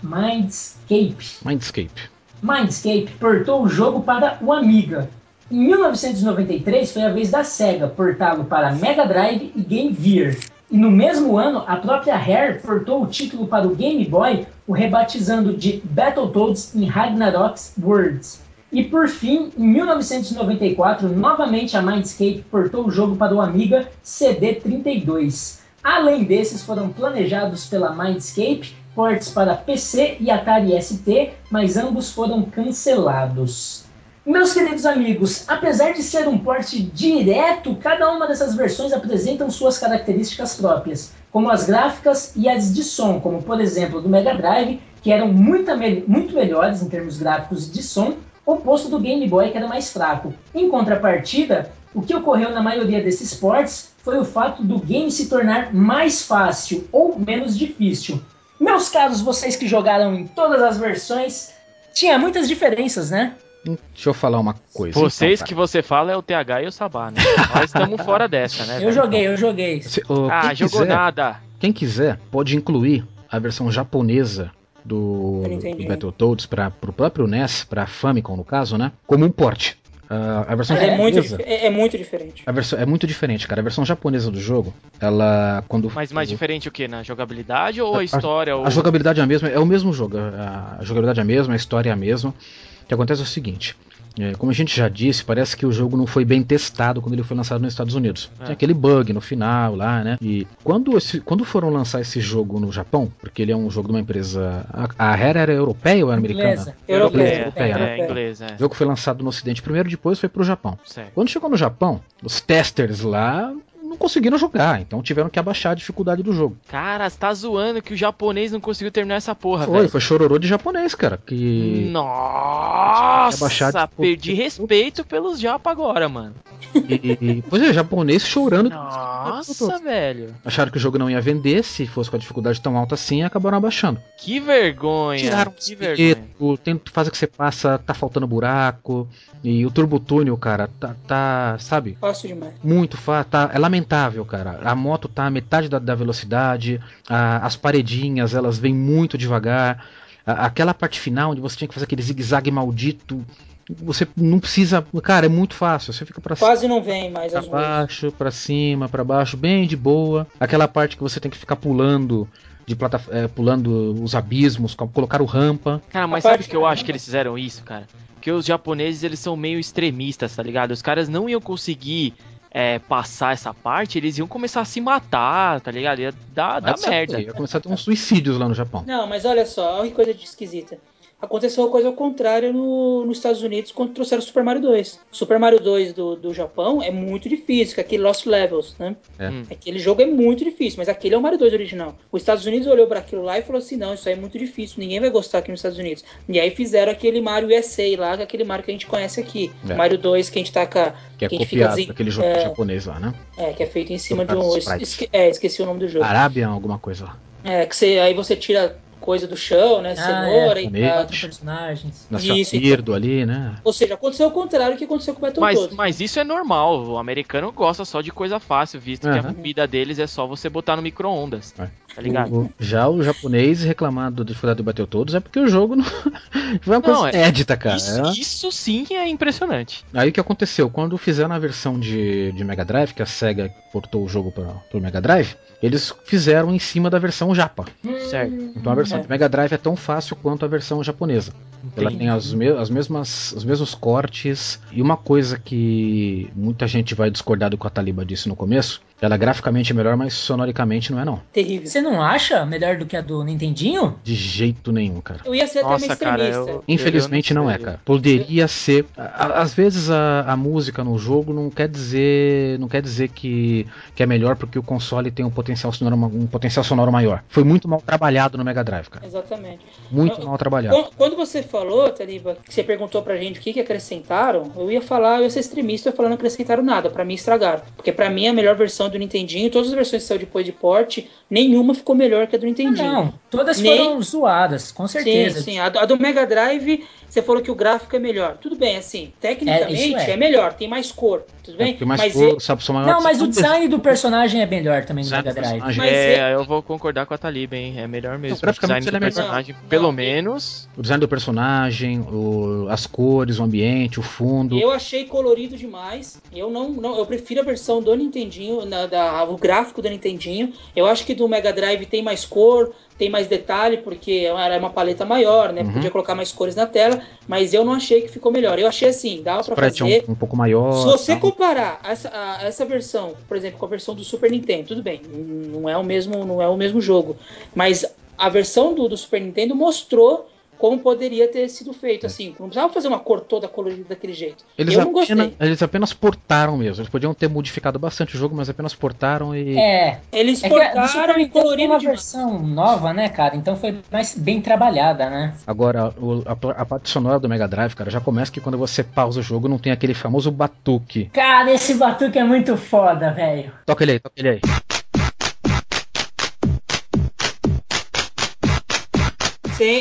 Mindscape Mindscape. Mindscape portou o jogo para o Amiga. Em 1993 foi a vez da Sega portá-lo para Mega Drive e Game Gear. E no mesmo ano, a própria Rare portou o título para o Game Boy, o rebatizando de Battletoads in Ragnarok's Worlds. E por fim, em 1994, novamente a Mindscape portou o jogo para o Amiga CD32. Além desses, foram planejados pela Mindscape ports para PC e Atari ST, mas ambos foram cancelados. Meus queridos amigos, apesar de ser um porte direto, cada uma dessas versões apresentam suas características próprias, como as gráficas e as de som, como por exemplo do Mega Drive, que eram muito, muito melhores em termos gráficos e de som, oposto do Game Boy, que era mais fraco. Em contrapartida, o que ocorreu na maioria desses ports foi o fato do game se tornar mais fácil ou menos difícil. Meus caros, vocês que jogaram em todas as versões, tinha muitas diferenças, né? Deixa eu falar uma coisa. Vocês então, que você fala é o TH e o Sabá, né? Nós estamos (laughs) fora dessa, né? Eu velho? joguei, eu joguei. Se, uh, ah, jogou quiser, nada. Quem quiser pode incluir a versão japonesa do, do Battletoads para o próprio NES, para Famicom no caso, né? Como um porte. Uh, a versão é, japonesa, muito, é, é, muito diferente. A versão, é muito diferente, cara. A versão japonesa do jogo, ela quando. Mas mais diferente o que? Na jogabilidade ou a, a história? A, ou... a, jogabilidade é a mesma, é o mesmo jogo. A, a jogabilidade é a mesma, a história é a mesma. O que acontece é o seguinte: é, como a gente já disse, parece que o jogo não foi bem testado quando ele foi lançado nos Estados Unidos. É. Tem aquele bug no final lá, né? E quando, esse, quando foram lançar esse jogo no Japão, porque ele é um jogo de uma empresa. A, a Rare era europeia ou era americana? Inglesa. Europeia. Europeia, né? é, inglesa. É. O jogo foi lançado no Ocidente primeiro, depois foi pro Japão. Certo. Quando chegou no Japão, os testers lá não conseguiram jogar, então tiveram que abaixar a dificuldade do jogo. Cara, você tá zoando que o japonês não conseguiu terminar essa porra, Foi, foi chororô de japonês, cara. Que. Nossa, perdi respeito pelos japa agora, mano. E, pois é, japonês chorando. Nossa, velho. Acharam que o jogo não ia vender se fosse com a dificuldade tão alta assim e acabaram abaixando. Que vergonha. Tiraram que vergonha. O tempo faz que você passa, tá faltando buraco. E o turbo túnel, cara, tá, tá sabe? Fácil demais. Muito fácil, tá, é lamentável, cara. A moto tá a metade da, da velocidade, a, as paredinhas, elas vêm muito devagar. A, aquela parte final onde você tinha que fazer aquele zigue-zague maldito, você não precisa, cara, é muito fácil. Você fica para quase não vem mais para baixo, para cima, para baixo, bem de boa. Aquela parte que você tem que ficar pulando de plata, é, pulando os abismos, colocar o rampa. Cara, mas sabe que eu acho que eles fizeram isso, cara? Porque os japoneses eles são meio extremistas, tá ligado? Os caras não iam conseguir é, passar essa parte, eles iam começar a se matar, tá ligado? Ia dar, dar merda. Ia começar a ter uns suicídios lá no Japão. Não, mas olha só, olha que coisa de esquisita. Aconteceu uma coisa ao contrário no, nos Estados Unidos quando trouxeram o Super Mario 2. O Super Mario 2 do, do Japão é muito difícil, que é aquele Lost Levels, né? É. Hum. Aquele jogo é muito difícil, mas aquele é o Mario 2 original. Os Estados Unidos olhou para aquilo lá e falou assim: não, isso aí é muito difícil, ninguém vai gostar aqui nos Estados Unidos. E aí fizeram aquele Mario USA lá, é aquele Mario que a gente conhece aqui. É. Mario 2 que a gente tá com a, Que é que copiado fica, daquele jogo é, japonês lá, né? É, que é feito em cima de um. Esque, é, esqueci o nome do jogo. Arábia, alguma coisa lá. É, que você, aí você tira coisa do chão, né? Ah, Cenoura é, e tal. personagens. Na então. ali, né? Ou seja, aconteceu o contrário que aconteceu com o Battletoads. Mas, mas isso é normal. O americano gosta só de coisa fácil, visto uhum. que a comida deles é só você botar no micro-ondas. É. Tá ligado? O, já o japonês reclamando do dificuldade do Battletoads é porque o jogo não. (laughs) Foi uma coisa é, inédita, cara. Isso, é. isso, sim é impressionante. Aí o que aconteceu? Quando fizeram a versão de, de Mega Drive, que a SEGA portou o jogo para o Mega Drive, eles fizeram em cima da versão japa. Certo. Então a versão é. do Mega Drive é tão fácil quanto a versão japonesa. Entendi. Ela tem as, me as mesmas, os mesmos cortes. E uma coisa que muita gente vai discordar do que a Taliba disse no começo ela graficamente é melhor, mas sonoricamente não é não. Terrível. Você não acha melhor do que a do Nintendinho? De jeito nenhum, cara. Eu ia ser Nossa, até cara, eu, Infelizmente eu não, não, é, cara. Poderia ser. às vezes a, a, música no jogo não quer dizer, não quer dizer que, que é melhor porque o console tem um potencial sonoro, um potencial sonoro maior. Foi muito mal trabalhado no Mega Drive, cara. Exatamente. Muito eu, mal trabalhado. Quando você falou, Taliba, que você perguntou pra gente o que, que acrescentaram, eu ia falar, eu ia ser extremista falando que acrescentaram nada. Para mim estragaram, porque para mim a melhor versão do Nintendinho, todas as versões que saiu depois de porte, nenhuma ficou melhor que a do Nintendinho. Não, todas Nem- foram zoadas, com certeza. Sim, sim. A, do- Mega Drive, você falou que o gráfico é melhor. Tudo bem, assim, tecnicamente É, é. é. melhor, tem mais cor, tudo bem? Tem mais mas e- sabe, são maior Não, mas o design do personagem é melhor também no Mega Drive. personagem. Mas é, é- eu vou concordar com a Talib, hein? É melhor mesmo. Não, o design do ele é personagem, Não, pelo não. menos. O design do personagem, o- as cores, o ambiente, o fundo. Eu achei colorido demais. Eu não, não eu prefiro a versão do Nintendinho, na- da, o gráfico do Nintendinho. Eu acho que do Mega Drive tem mais cor, tem mais detalhe, porque era uma paleta maior, né? Uhum. Podia colocar mais cores na tela, mas eu não achei que ficou melhor. Eu achei assim, dava pra sprite fazer. é um, um pouco maior. Se você tal. Comparar essa, a- essa versão, por exemplo, com a versão do Super Nintendo, tudo bem, não é o mesmo, não é o mesmo jogo, mas a versão do, do Super Nintendo mostrou como poderia ter sido feito, assim, não precisava fazer uma cor toda colorida daquele jeito. Eles, eu não gostei. apenas, eles apenas portaram mesmo. Eles podiam ter modificado bastante o jogo, mas apenas portaram e. É, Eles é portaram e coloriram uma demais. versão nova, né, cara? Então foi mais bem trabalhada, né? Agora, o- a, a parte sonora do Mega Drive, cara, já começa que quando você pausa o jogo não tem aquele famoso batuque. Cara, esse batuque é muito foda, velho. Toca ele aí, toca ele aí.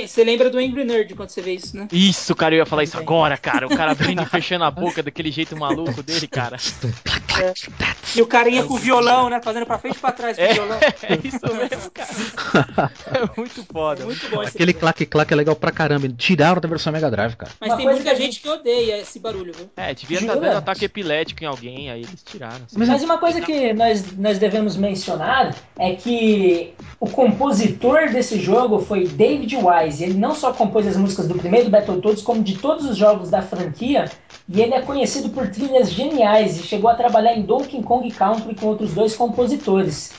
Você lembra do Angry Nerd quando você vê isso, né? Isso, cara, eu ia falar isso agora, cara. O cara (laughs) abrindo e fechando a boca daquele jeito maluco dele, cara. E o carinha com o violão, né? Fazendo pra frente e pra trás com o violão. É isso mesmo, cara. (laughs) É muito foda. É muito bom Aquele claque-claque é legal pra caramba. Tiraram da versão Mega Drive, cara. Mas Uma tem muita gente que odeia esse barulho, viu? É, devia estar Jura? dando ataque epilético em alguém, aí eles tiraram. assim. Mas uma coisa que nós, nós devemos mencionar é que o compositor desse jogo foi David Wise. Ele não só compôs as músicas do primeiro Battletoads, como de todos os jogos da franquia. E ele é conhecido por trilhas geniais e chegou a trabalhar em Donkey Kong Country com outros dois compositores.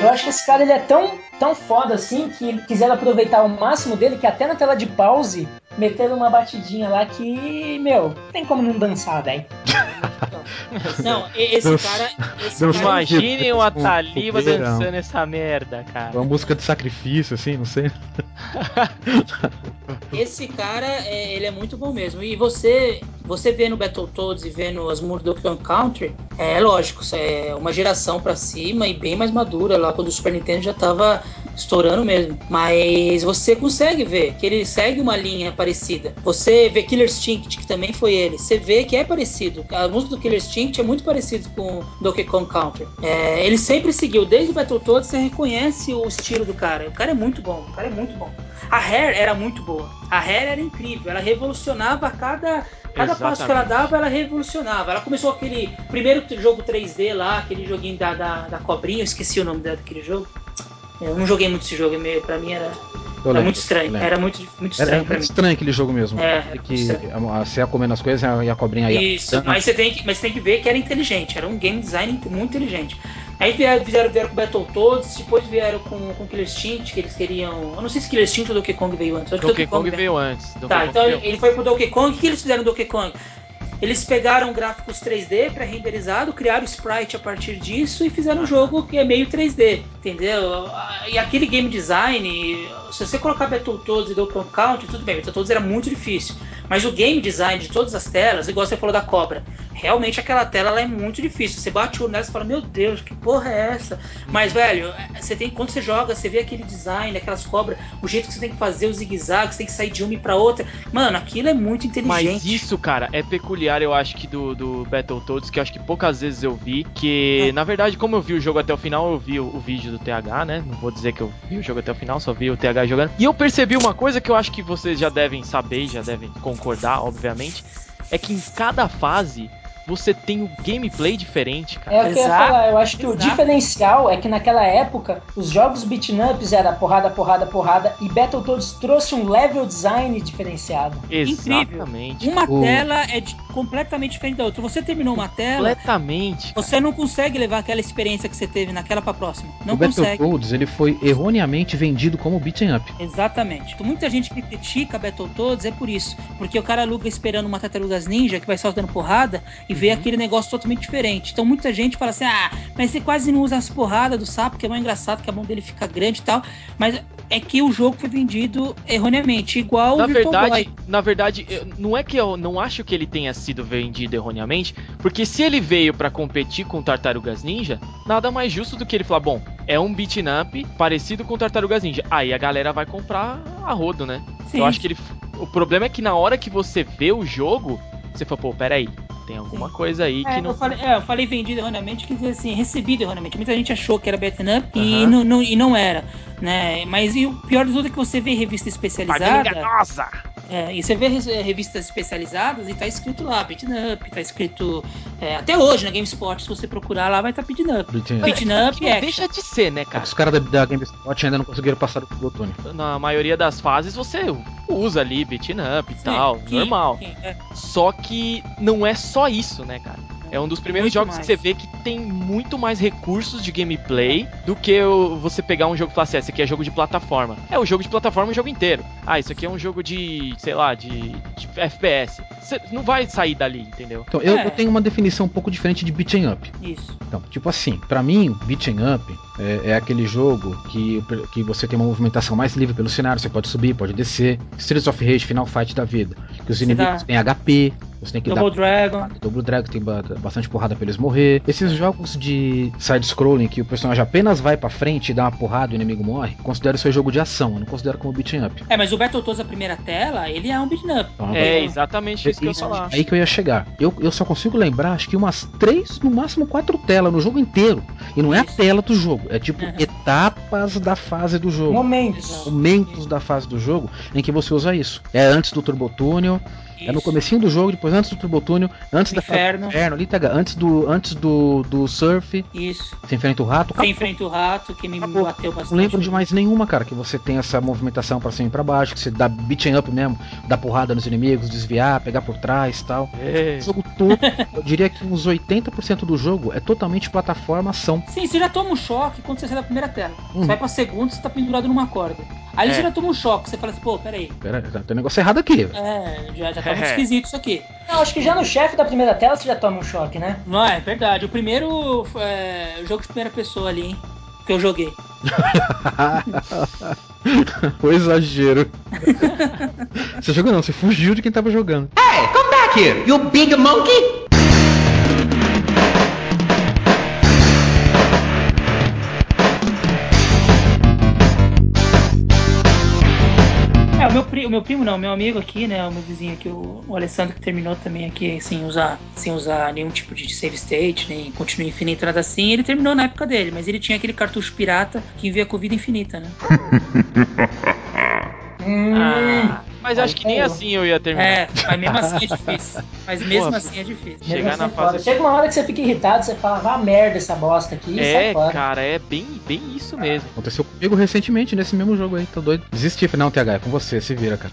Eu acho que esse cara ele é tão, tão foda assim que quiseram aproveitar o máximo dele que até na tela de pause meteram uma batidinha lá que, meu, tem como não dançar, velho. (laughs) Não, esse cara. Esse Não, cara Imaginem o Um Ataliba dançando essa merda, cara. Uma música de sacrifício, assim, não sei. (laughs) Esse cara, é, ele é muito bom mesmo. E você, você vendo Battletoads e vendo as Kong Country, é lógico, isso é uma geração pra cima e bem mais madura, lá quando o Super Nintendo já tava estourando mesmo. Mas você consegue ver que ele segue uma linha parecida. Você vê Killer Instinct, que também foi ele. Você vê que é parecido. A música do Killer Instinct é muito parecida com Donkey Kong Country. É, ele sempre seguiu, desde o Battletoads você reconhece o estilo do cara. O cara é muito bom, o cara é muito bom. A Hair era muito boa. A Hair era incrível, ela revolucionava a cada, cada passo que ela dava, ela revolucionava. Ela começou aquele primeiro jogo 3D lá, aquele joguinho da, da, da cobrinha, eu esqueci o nome da- daquele jogo. Eu não joguei muito esse jogo, é meio, pra mim era, Eu era lembro, muito estranho. lembro. Era muito, muito estranho era pra muito mim. estranho aquele jogo mesmo. É, que a- você ia comendo as coisas e a cobrinha ia. Isso, mas você, tem que, mas você tem que ver que era inteligente, era um game design muito inteligente. Aí vieram, vieram, vieram com Battletoads, depois vieram com, com Killer Instinct, que eles queriam. Eu não sei se Killer Instinct ou Donkey Kong veio antes. Acho que Donkey Kong veio antes. Donkey Tá, Kong então veio. ele foi pro Donkey Kong. O que eles fizeram no Donkey Kong? Eles pegaram gráficos 3D pré-renderizado, criaram sprite a partir disso e fizeram um jogo que é meio 3D, entendeu? E aquele game design, se você colocar Battletoads e Donkey Country, tudo bem, Battletoads era muito difícil. Mas o game design de todas as telas, igual você falou da cobra, realmente aquela tela ela é muito difícil. Você bate o olho nela e fala, meu Deus, que porra é essa? Mas, velho, você tem, quando você joga, você vê aquele design, aquelas cobras, o jeito que você tem que fazer os zigue-zague, você tem que sair de uma e pra outra. Mano, aquilo é muito inteligente. Mas isso, cara, é peculiar, eu acho que do, do Battletoads, que eu acho que poucas vezes eu vi. É. Que, na verdade, como eu vi o jogo até o final, eu vi o, o vídeo do TH, né? Não vou dizer que eu vi o jogo até o final, só vi o TH jogando. E eu percebi uma coisa que eu acho que vocês já devem saber, já devem concordar, obviamente. É que em cada fase você tem um gameplay diferente, cara. É o que eu ia Exato, falar, eu acho que o exato. diferencial é que naquela época os jogos beat'em ups era porrada, porrada, porrada e Battletoads trouxe um level design diferenciado. Incrível. Exatamente. Uma O- tela é de- completamente diferente da outra. Você terminou uma tela, Completamente. você não consegue levar aquela experiência que você teve naquela pra próxima. Não o consegue. Battletoads ele foi erroneamente vendido como beaten up. Exatamente. Muita gente que critica Battletoads é por isso. Porque o cara aluga esperando uma Tartarugas Ninja que vai só dando porrada e vê aquele negócio totalmente diferente. Então muita gente fala assim: ah, mas você quase não usa as porradas do sapo, que é mais engraçado, que a mão dele fica grande e tal. Mas é que o jogo foi vendido erroneamente, igual Na o Virtual verdade, Boy. na verdade, não é que eu não acho que ele tenha sido vendido erroneamente, porque se ele veio pra competir com Tartarugas Ninja, nada mais justo do que ele falar, bom, é um beat up parecido com Tartarugas Ninja. Aí a galera vai comprar a rodo, né? Sim. Eu acho que ele. O problema é que na hora que você vê o jogo, você fala, pô, peraí, tem alguma coisa aí É, que não. eu, falei, é, eu falei vendido erroneamente, quer dizer assim, recebido erroneamente. Muita gente achou que era beaten up e, não, não- e não era. Né? Mas e o pior de tudo é que você vê em revista especializada. enganosa! É, e você vê eh, revistas especializadas e tá escrito lá, beaten up, tá escrito. é, até hoje na GameSpot, se você procurar lá, vai estar tá beaten up. Beaten up. Beaten É, up que é. deixa de ser, né, cara? Os caras da, da GameSpot ainda não conseguiram passar do Plutônio. Na maioria das fases você usa ali beating up e tal, que- normal. que- é, Só que não é só isso, né, cara? É um dos primeiros Muito jogos mais. que você vê que tem muito mais recursos de gameplay do que o- você pegar um jogo e falar assim, "Ah, esse aqui é jogo de plataforma. É o jogo de plataforma o jogo inteiro. Ah, isso aqui é um jogo de, sei lá, de, de FPS. Você não vai sair dali, entendeu? Então, eu, É. eu tenho uma definição um pouco diferente de beat'em up. Isso. Então, tipo assim, pra mim, beat'em up é, é aquele jogo que, que você tem uma movimentação mais livre pelo cenário, você pode subir, pode descer. Streets of Rage, Final Fight da vida. Que os Você inimigos dá- têm HP, você tem que Double dar Dragon. Double Dragon tem ba- bastante porrada pra eles morrer. Esses jogos de side-scrolling que o personagem apenas vai pra frente e dá uma porrada e o inimigo morre, considero isso aí jogo de ação, eu não considero como beat'em up. É, mas o Battletoads, a primeira tela, ele é um beaten up. Então, É exatamente isso que eu ia falar. Aí que eu ia chegar. Eu, eu só consigo lembrar, acho que umas três, no máximo quatro telas no jogo inteiro. E não é a Isso. tela do jogo, é tipo Uhum. etapas da fase do jogo. Momentos. Momentos da fase do jogo em que você usa isso. É antes do Turbo Túnel, é no Isso. comecinho do jogo, depois antes do Turbo Túnel, antes da fase Inferno. do inferno, ali tá, antes do antes do, do surf, Isso. você enfrenta o rato. Você enfrenta o rato, que me Acabou. bateu bastante. Não lembro de mais nenhuma, cara, que você tem essa movimentação pra cima e pra baixo, que você dá beating up mesmo, dá porrada nos inimigos, desviar, pegar por trás e tal. É. O jogo todo, eu diria que uns 80% do jogo é totalmente plataforma ação. Sim, você já toma um choque quando você sai da primeira tela. Hum. Você vai pra segunda, você tá pendurado numa corda. Aí É. você já toma um choque, você fala assim, pô, peraí. Pera, tá- tem um negócio errado aqui. É, já, já tá muito É. esquisito isso aqui. Não, acho que já no chefe da primeira tela você já toma um choque, né? Não é, é verdade. O primeiro é, jogo de primeira pessoa ali, hein? Que eu joguei. (laughs) o exagero. (laughs) você jogou não, você fugiu de quem tava jogando. Hey, come back here, you big monkey! Meu, primo não, meu amigo aqui, né? O meu vizinho aqui, o, o Alessandro, que terminou também aqui sem usar, sem usar nenhum tipo de save state, nem continua infinito, nada assim. Ele terminou na época dele, mas ele tinha aquele cartucho pirata que envia com vida infinita, né? (laughs) Ah, mas acho que nem assim eu ia terminar. É, mas mesmo assim é difícil. Mas mesmo Pô, assim é difícil. Chegar na assim, fase- foda. Chega uma hora que você fica irritado, você fala, vá merda essa bosta aqui sai É, fora. cara, é bem, bem isso mesmo. Aconteceu comigo recentemente nesse mesmo jogo aí, tô doido. Desisti, não, TH, é com você, se vira, cara.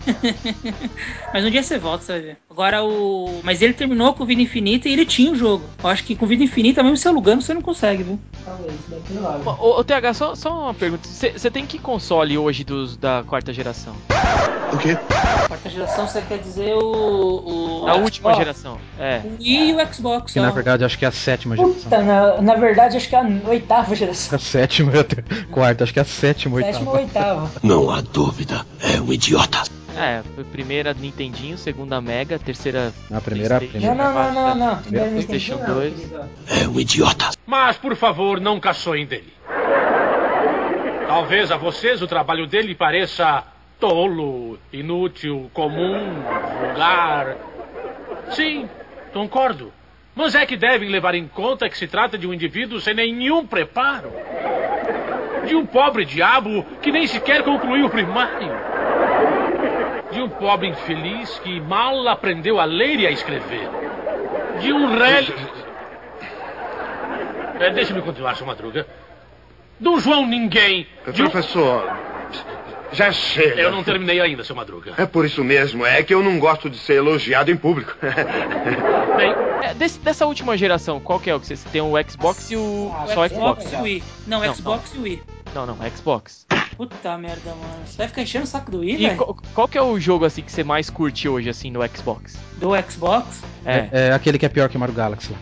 (laughs) Mas um dia você volta, você vai ver. Agora o. Mas ele terminou com vida infinita e ele tinha o jogo. Eu acho que com vida infinita, mesmo você alugando, você não consegue, viu? Talvez, deve ter ô, TH, só, só uma pergunta. Você tem que console hoje dos, da quarta geração? O quê? Quarta geração você quer dizer o. o Xbox, última geração. É. E o Xbox. Que só. na verdade acho que é a sétima geração. Puta, na, na verdade acho que é a oitava geração. A sétima a quarta, acho que é a sétima, Sétima ou oitava. oitava. Não há dúvida. É um idiota. É, foi primeira Nintendinho, segunda Mega, terceira. A primeira, a. Não, primeira. não, não, não, não. Não PlayStation entendi, não, 2. querido. É um idiota. Mas, por favor, não caçoem dele. Talvez a vocês o trabalho dele pareça tolo, inútil, comum, vulgar. Sim, concordo. Mas é que devem levar em conta que se trata de um indivíduo sem nenhum preparo. De um pobre diabo que nem sequer concluiu o primário. De um pobre infeliz que mal aprendeu a ler e a escrever. De um rei. É, Deixa-me continuar, seu Madruga. De um João Ninguém. De um... Professor, já chega. Eu não terminei ainda, seu Madruga. É por isso mesmo, é que eu não gosto de ser elogiado em público. (laughs) Bem, É, desse- dessa última geração, qual que é o que você tem? O Xbox e o. Ah, só Xbox. Xbox. Xbox e Wii. Não, Não, Xbox e Wii. Não, não, Xbox. Puta merda, mano. Você vai ficar enchendo o saco do Wii, E velho? qual, qual que é o jogo assim que você mais curte hoje assim no Xbox? Do Xbox? É. É aquele que é pior que Mario Galaxy lá.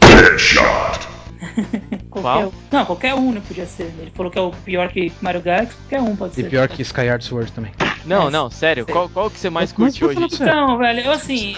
Qualquer Qual? um. Não, qualquer um, né? Podia ser. Ele falou que é o pior que Mario Galaxy, qualquer um pode E ser. pior que Skyward Sword também. Não, Mas- não, sério. Qual, qual que você mais Mas curte hoje? Então, velho, eu assim,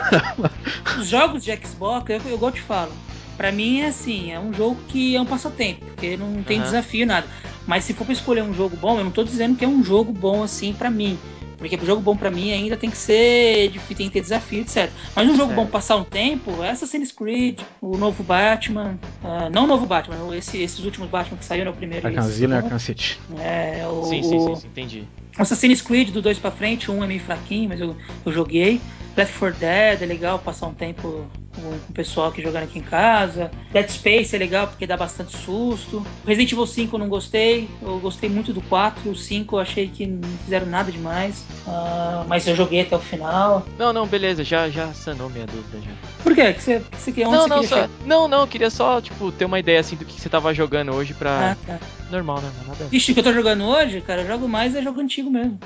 (laughs) os jogos de Xbox, eu, eu gosto te falo. Pra mim é assim, é um jogo que é um passatempo, porque não tem desafio nada. Mas se for pra escolher um jogo bom, eu não tô dizendo que é um jogo bom assim pra mim. Porque o jogo bom pra mim ainda tem que ser. tem que ter desafio, etc. Mas um jogo É. bom pra passar um tempo Assassin's Creed, o novo Batman. ah, não o novo Batman, esse- esses últimos Batman que saiu no primeiro. e Arkham esse Asylum e. Arkham City. É, o, Sim, sim, sim, sim, entendi. Assassin's Creed do 2 pra frente, um é meio fraquinho, mas eu, eu joguei. Left 4 Dead é legal passar um tempo com, o pessoal aqui jogando aqui em casa. Dead Space é legal porque dá bastante susto. Resident Evil 5 eu não gostei. Eu gostei muito do 4. O 5 eu achei que não fizeram nada demais. Ah, mas eu joguei até o final. Não, não, beleza, já, já sanou minha dúvida já. Por quê? Que você, que você, onde Não, você não, queria só, chegar? não, não, eu queria só, tipo, ter uma ideia assim do que que você tava jogando hoje pra. Ah, tá. Normal, né? Nada. Vixe, o que eu tô jogando hoje, cara, eu jogo mais é jogo antigo mesmo.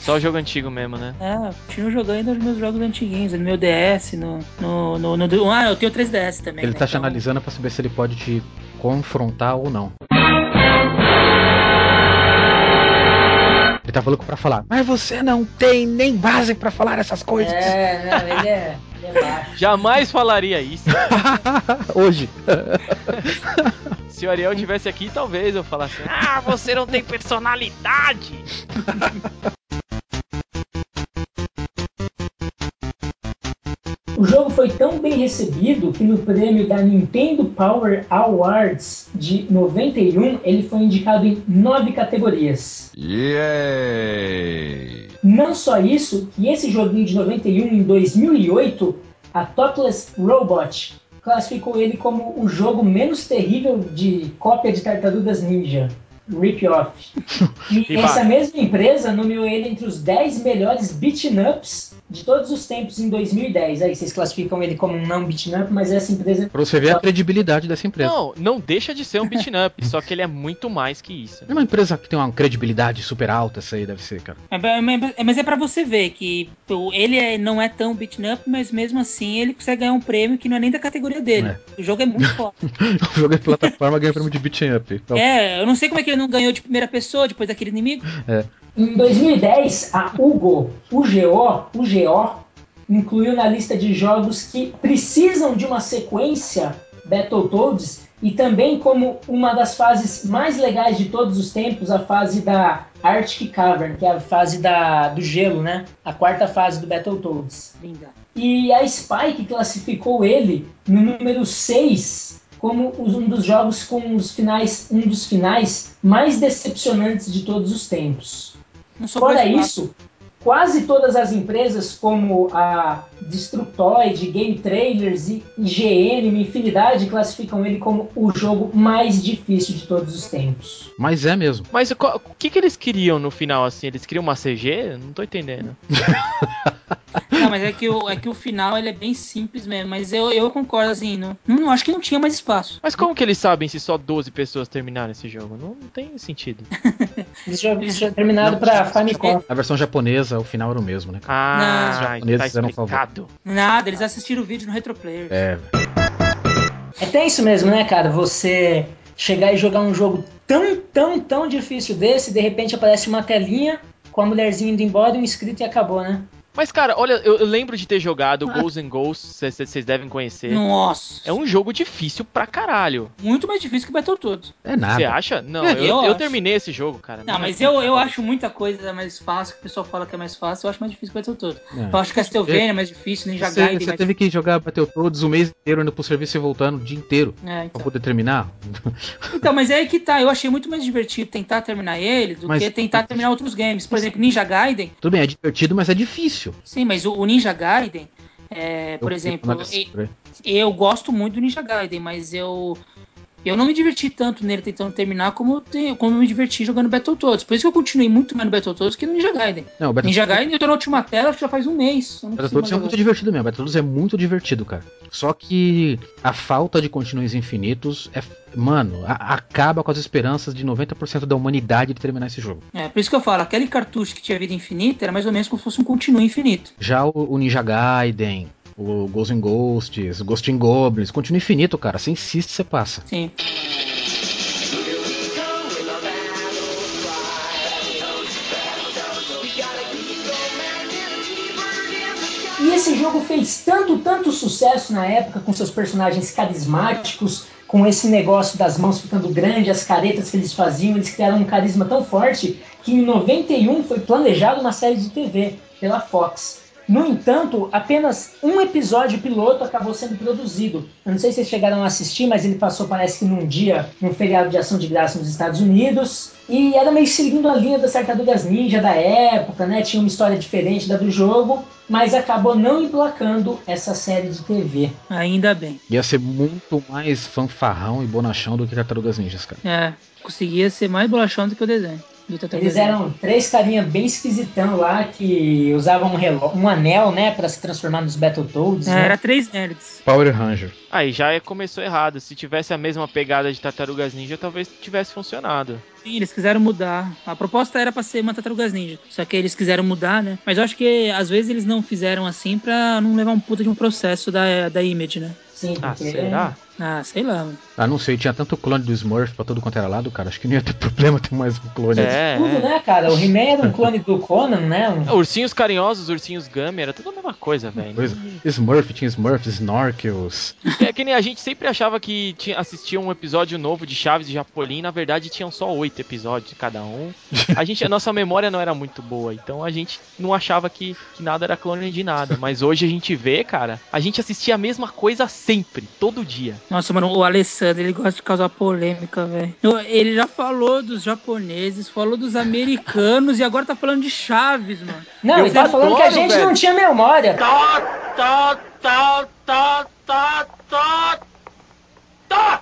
Só jogo antigo mesmo, né? É, continuo jogando ainda os meus jogos antiguinhos, no meu DS, no. no, no, no- ah, eu tenho 3DS também. Ele né? tá te Então- analisando pra saber se ele pode te confrontar ou não. Ele tá falando pra falar, mas você não tem nem base pra falar essas coisas. É, não, ele é. (laughs) Jamais falaria isso. (laughs) Hoje. (laughs) Se o Ariel tivesse aqui, talvez eu falasse: Ah, você não tem personalidade! (laughs) O jogo foi tão bem recebido que no prêmio da Nintendo Power Awards de 91 ele foi indicado em nove categorias. Yay! Não só isso, que esse joguinho de 91 em 2008, a Topless Robot classificou ele como o jogo menos terrível de cópia de Tartarugas Ninja. Rip-off. (laughs) E E essa mesma empresa nomeou ele entre os 10 melhores beat'em ups de todos os tempos em 2010. Aí vocês classificam ele como um não beat'em up, mas essa empresa Pra você ver a credibilidade dessa empresa. Não, não deixa de ser um beat'em up, só que ele é muito mais que isso. É uma empresa que tem uma credibilidade super alta, essa aí deve ser, cara. É, é- é- mas é pra você ver que ele é- não é tão beaten up, mas mesmo assim ele consegue ganhar um prêmio que não é nem da categoria dele. O jogo é muito (laughs) forte. o jogo é de plataforma ganha prêmio de beat'em up. Então, é, eu não sei como é que ele não ganhou de primeira pessoa depois daquele inimigo. é. Em 2010, a Hugo, UGO, UGO, incluiu na lista de jogos que precisam de uma sequência Battletoads e também como uma das fases mais legais de todos os tempos, a fase da Arctic Cavern, que é a fase da, do gelo, né? A quarta fase do Battletoads. Linda. E a Spike classificou ele no número 6 como um dos jogos com os finais, um dos finais mais decepcionantes de todos os tempos. Não sou Fora isso, quase todas as empresas como a Destructoid, Game Trailers e IGN, uma infinidade, classificam ele como o jogo mais difícil de todos os tempos. Mas é mesmo. Mas o que, que eles queriam no final, assim? Eles queriam uma CG? Não tô entendendo. (laughs) Não, mas é que, o, é que o final ele é bem simples mesmo. Mas eu, eu concordo, assim, não, não acho que não tinha mais espaço. Mas como que eles sabem se só 12 pessoas terminaram esse jogo? Não, não tem sentido. (laughs) Esse jogo já terminado para Famicom. A versão japonesa, o final era o mesmo, né? Ah, Os tá japoneses eram explicado. Nada, eles assistiram o vídeo no Retroplayer. É, É até isso mesmo, né, cara? Você chegar e jogar um jogo tão, tão, tão difícil desse, de repente aparece uma telinha com a mulherzinha indo embora e um inscrito e acabou, né? Mas, cara, olha, eu, eu lembro de ter jogado Ghosts and Ghosts, vocês devem conhecer. Nossa. É um jogo difícil pra caralho. Muito mais difícil que o Battletoads. é nada. Você acha? Não, É, eu, eu eu terminei esse jogo, cara. Não, mas eu, eu acho muita coisa mais fácil, que o pessoal fala que é mais fácil, eu acho mais difícil que o Battletoads. É. Eu acho que Castlevania é mais difícil, Ninja Você, Gaiden você mais teve que jogar Battletoads o mês inteiro indo pro serviço e voltando o dia inteiro É, pra então. poder terminar. então, mas é aí que tá. Eu achei muito mais divertido tentar terminar ele do Mas- que tentar terminar outros games. Por exemplo, Ninja Gaiden. Tudo bem, é divertido, mas é difícil. Sim, mas o, Ninja Gaiden, é, por Eu- exemplo, eu- eu gosto muito do Ninja Gaiden, mas eu Eu não me diverti tanto nele tentando terminar como, te- como eu me diverti jogando Battletoads. Por isso que eu continuei muito mais no Battletoads que no Ninja Gaiden. Não, Battle- Ninja Gaiden eu tô na última tela já faz um mês. Eu Battletoads é muito divertido mesmo. Battletoads é muito divertido, cara. Só que a falta de continues infinitos é. Mano, a- acaba com as esperanças de 90% da humanidade de terminar esse jogo. É, por isso que eu falo, aquele cartucho que tinha vida infinita era mais ou menos como se fosse um continue infinito. Já o, o Ninja Gaiden, o Ghosts and Ghosts, Ghost in Goblins, continua infinito, cara. Você insiste, você passa. Sim. E esse jogo fez tanto, tanto sucesso na época com seus personagens carismáticos, com esse negócio das mãos ficando grande, as caretas que eles faziam, eles criaram um carisma tão forte que em 91 foi planejado uma série de TV pela Fox. No entanto, apenas um episódio piloto acabou sendo produzido. Eu não sei se vocês chegaram a assistir, mas ele passou, parece que num dia, num feriado de ação de graça nos Estados Unidos. E era meio seguindo a linha das tartarugas ninja da época, né? Tinha uma história diferente da do jogo, mas acabou não emplacando essa série de TV. Ainda bem. Ia ser muito mais fanfarrão e bonachão do que Tartarugas Ninjas, cara. É, conseguia ser mais bolachão do que o desenho. Eles eram três carinha bem esquisitão lá que usavam um, reló- um anel, né, pra se transformar nos Battletoads. É, né? era três nerds. Power Ranger. Aí já começou errado. Se tivesse a mesma pegada de Tartarugas Ninja, talvez tivesse funcionado. Sim, eles quiseram mudar. A proposta era pra ser uma Tartarugas Ninja. Só que eles quiseram mudar, né? Mas eu acho que às vezes eles não fizeram assim pra não levar um puta de um processo da, da Image, né? Sim, Ah, será? Ah, sei lá. Ah, não sei, tinha tanto clone do Smurf pra todo quanto era lado, cara. Acho que não ia ter (laughs) problema ter mais um clone. É, Tudo, é. né, cara? O He-Man era um clone do Conan, né? Um- Ursinhos carinhosos, ursinhos Gummy, era tudo a mesma coisa, velho. Smurf, tinha Smurf, Snorkels. É que nem a gente sempre achava que tinha, assistia um episódio novo de Chaves e Japolim, na verdade tinham só oito episódios de cada um. A gente, a nossa memória não era muito boa, então a gente não achava que, que nada era clone de nada. Mas hoje a gente vê, cara, a gente assistia a mesma coisa sempre, todo dia. Nossa, mano, o Alessandro, ele gosta de causar polêmica, velho. Ele já falou dos japoneses, falou dos americanos e agora tá falando de Chaves, mano. Não, ele tá falando que a gente velho. não tinha memória. Tá, tá, tá, tá, tá, tá, tá.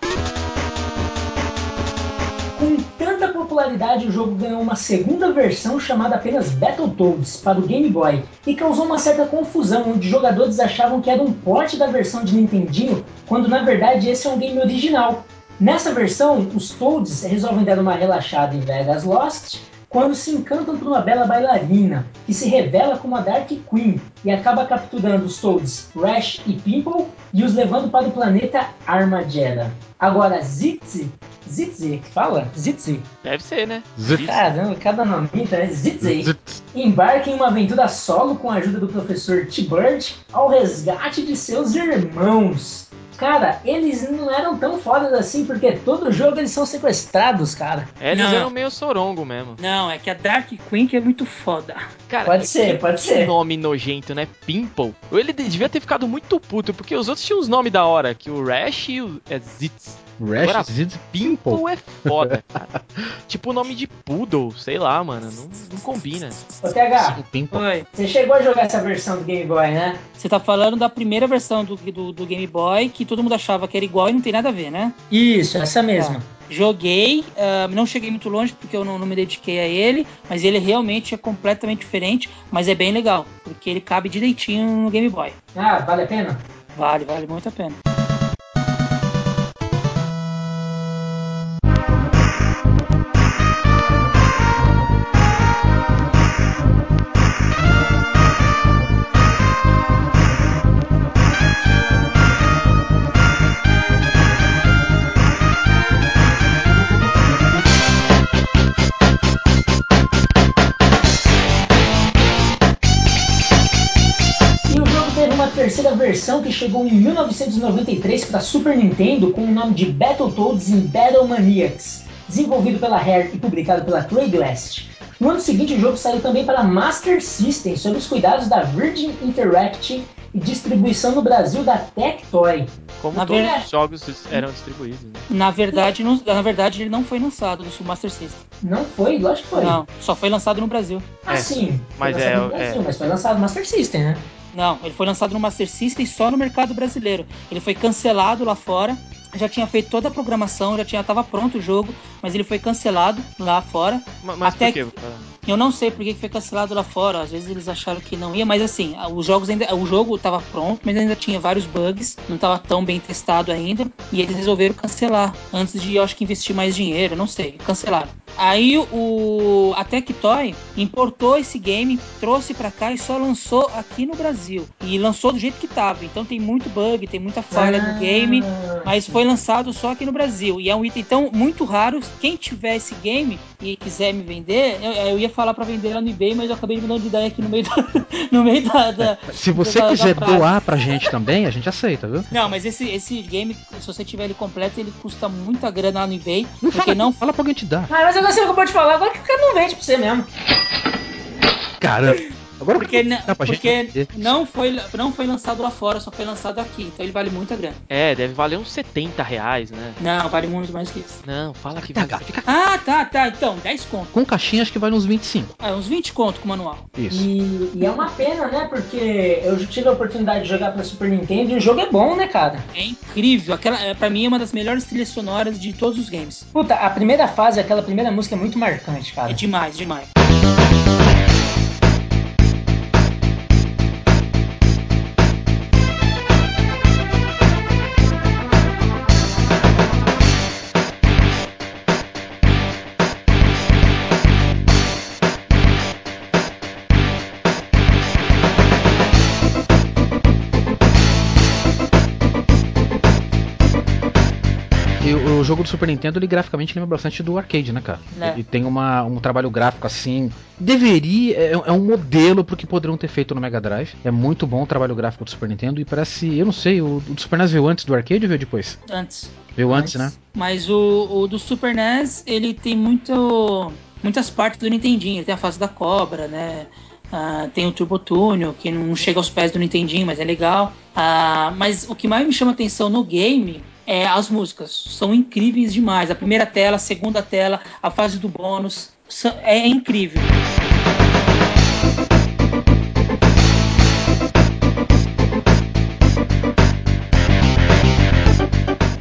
Tanta popularidade, o jogo ganhou uma segunda versão chamada apenas Battletoads para o Game Boy e causou uma certa confusão, onde jogadores achavam que era um porte da versão de Nintendinho, quando na verdade esse é um game original. Nessa versão, os Toads resolvem dar uma relaxada em Vegas Lost quando se encantam por uma bela bailarina, que se revela como a Dark Queen e acaba capturando os Toads Rash e Pimple e os levando para o planeta Armageddon. Agora, Zitzi, Zitzi, que fala? Zitzi. Deve ser, né? Zit. Caramba, cada nome, né? Zitzi. Zit. Embarca em uma aventura solo com a ajuda do professor T-Bird ao resgate de seus irmãos. Cara, eles não eram tão fodas assim, porque todo jogo eles são sequestrados, cara. É, eles Não. eram meio sorongo mesmo. Não, é que a Dark Queen que é muito foda. Cara, Pode ser, que- pode que ser. nome nojento, né? Pimple. Ele devia ter ficado muito puto, porque os outros tinham uns nomes da hora, que o Rash e o é, Zitz. Rash, Zit, Pimple. Pimple é foda, (laughs) cara. tipo o nome de Poodle, sei lá, mano. Não, não combina. Ô, TH, Sim, Pimple. Oi. você chegou a jogar essa versão do Game Boy, né? Você tá falando da primeira versão do, do, do Game Boy, que todo mundo achava que era igual e não tem nada a ver, né? Isso, essa mesma. Joguei, ah, não cheguei muito longe porque eu não, não me dediquei a ele, mas ele realmente é completamente diferente, mas é bem legal, porque ele cabe direitinho no Game Boy. Ah, vale a pena? Vale, vale muito a pena. Terceira versão que chegou em 1993 para Super Nintendo com o nome de Battletoads in Battle Maniacs, desenvolvido pela Rare e publicado pela Craigslist. No ano seguinte, o jogo saiu também para Master System, sob os cuidados da Virgin Interactive e distribuição no Brasil da Tectoy. Como Na todos verdade- os jogos eram distribuídos. Né? Na verdade, não- na verdade, ele não foi lançado no Master System. Não foi? Lógico que foi. Não, só foi lançado no Brasil. Ah, É, sim. mas foi lançado é- no Brasil, é. mas foi lançado no Master System, né? Não, ele foi lançado no Master System só no mercado brasileiro. Ele foi cancelado lá fora já tinha feito toda a programação, já tinha tava pronto o jogo, mas ele foi cancelado lá fora. Ma- Mas Até por quê? Eu não sei por que que foi cancelado lá fora. Às vezes eles acharam que não ia, mas assim, os jogos ainda, o jogo estava pronto, mas ainda tinha vários bugs, não estava tão bem testado ainda, e eles resolveram cancelar antes de, eu acho que investir mais dinheiro, não sei, cancelaram. Aí o a Tectoy importou esse game, trouxe pra cá e só lançou aqui no Brasil. E lançou do jeito que tava. Então tem muito bug, tem muita falha Ah. no game, mas foi lançado só aqui no Brasil. E é um item então muito raro. Quem tiver esse game e quiser me vender, eu, eu ia falar pra vender lá no eBay, mas eu acabei de mudar de ideia aqui no meio (laughs) da, no meio da, da- Se você da- da quiser frase. doar pra gente também, a gente aceita, viu? Não, mas esse, esse game, se você tiver ele completo, ele custa muita grana lá no eBay. Não porque fala, não fala pra alguém te dar. Ah, mas agora você acabou de falar, agora que o cara não vende pra você mesmo. Caramba. Agora Porque, n- dá pra gente porque vender. não, foi, não foi lançado lá fora, só foi lançado aqui. Então ele vale muita grana. É, deve valer uns 70 reais, né? Não, vale muito mais que isso. Não, fala que Tá, vale. fica Ah, tá, tá. Então, 10 conto. com caixinha, acho que vai uns 25. Ah, uns 20 conto com o manual. Isso. E, e é uma pena, né? Porque eu já tive a oportunidade de jogar pra Super Nintendo e o jogo é bom, né, cara? É incrível. Aquela, é, pra mim, é uma das melhores trilhas sonoras de todos os games. Puta, a primeira fase, aquela primeira música é muito marcante, É cara. demais, demais. Jogo do Super Nintendo, ele graficamente lembra bastante do arcade, né, cara? É. Ele tem uma, um trabalho gráfico assim. Deveria. É, é um modelo pro que poderiam ter feito no Mega Drive. É muito bom o trabalho gráfico do Super Nintendo. E parece. Eu não sei, o, o do Super NES veio antes do arcade ou veio depois? Antes. Veio antes, né? Mas o, o do Super NES, ele tem muito, muitas partes do Nintendinho. Ele tem a fase da cobra, né? Ah, tem o Turbo Túnel, que não chega aos pés do Nintendinho, mas é legal. Ah, mas o que mais me chama atenção no game é as músicas. São incríveis demais. A primeira tela, a segunda tela, a fase do bônus. É incrível.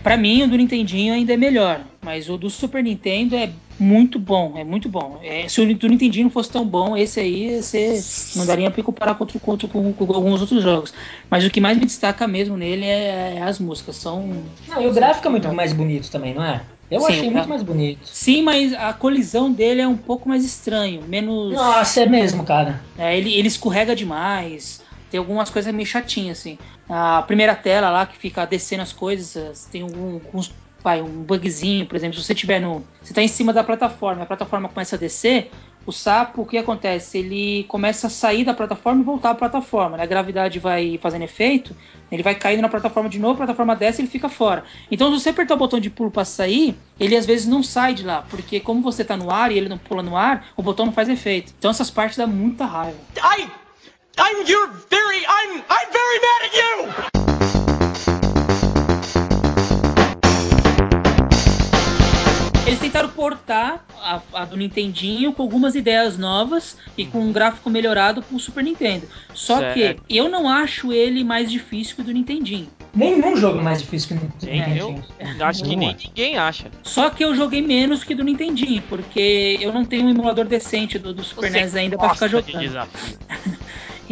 Pra mim, o do Nintendinho ainda é melhor, mas o do Super Nintendo é muito bom, é muito bom. É, se o do Nintendinho não fosse tão bom, esse aí você não daria pra comparar com, outro- com, outro- com- com alguns outros jogos. Mas o que mais me destaca mesmo nele é, é as músicas, são... Não, e o gráfico é muito mais bonito também, não é? Eu Sim, achei o muito mais bonito. Sim, mas a colisão dele é um pouco mais estranho, menos... Nossa, é mesmo, cara. É, ele, ele escorrega demais. Tem algumas coisas meio chatinhas, assim. A primeira tela lá que fica descendo as coisas, tem alguns. Vai, um bugzinho, por exemplo, se você tiver no. Você tá em cima da plataforma, a plataforma começa a descer, o sapo, o que acontece? Ele começa a sair da plataforma e voltar à plataforma. né? A gravidade vai fazendo efeito, ele vai caindo na plataforma de novo, a plataforma desce e ele fica fora. Então, se você apertar o botão de pulo para sair, ele às vezes não sai de lá, porque como você tá no ar e ele não pula no ar, o botão não faz efeito. Então, essas partes dão muita raiva. I, I'm your very, I'm, I'm very mad at you. Tentaram portar a, a do Nintendinho com algumas ideias novas e com um gráfico melhorado pro Super Nintendo. Só Certo. que eu não acho ele mais difícil que o do Nintendinho. Nenhum jogo é mais difícil que o Sim, Nintendo. eu acho que nem ninguém acha. Só que eu joguei menos que do Nintendinho, porque eu não tenho um emulador decente do, do Super Você NES ainda pra ficar de jogando. desafio. (laughs)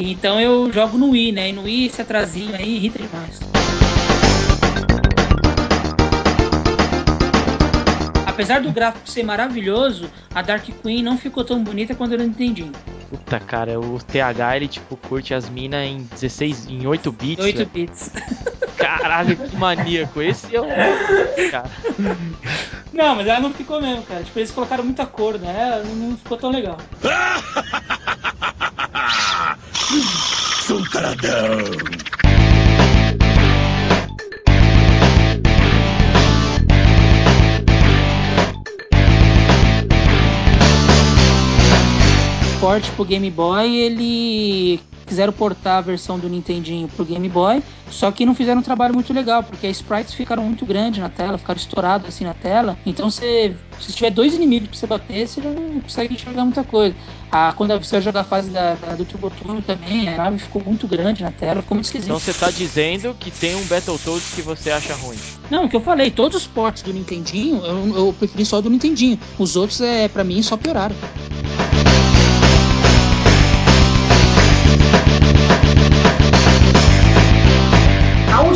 Então eu jogo no Wii, né? E no Wii esse atrasinho aí irrita demais. Apesar do gráfico ser maravilhoso, a Dark Queen não ficou tão bonita quando eu não entendi. Puta, cara, o TH ele tipo curte as minas em 16, em 8 bits. 8 velho. bits. Caralho, que maníaco. Esse é o. Cara. Não, mas ela não ficou mesmo, cara. Tipo, eles colocaram muita cor, né? Ela não ficou tão legal. (laughs) Sou um caradão. Porte pro Game Boy, ele quiseram portar a versão do Nintendinho pro Game Boy, só que não fizeram um trabalho muito legal, porque as sprites ficaram muito grandes na tela, ficaram estourados assim na tela. Então você, se tiver dois inimigos pra você bater, você não consegue enxergar muita coisa. Ah, quando você jogar a fase da, da, do Turbo Turbo também, a nave ficou muito grande na tela, ficou muito esquisito. Então você tá dizendo que tem um Battletoads que você acha ruim. Não, o que eu falei, todos os ports do Nintendinho, eu, eu preferi só do Nintendinho. Os outros, é, para mim, só pioraram.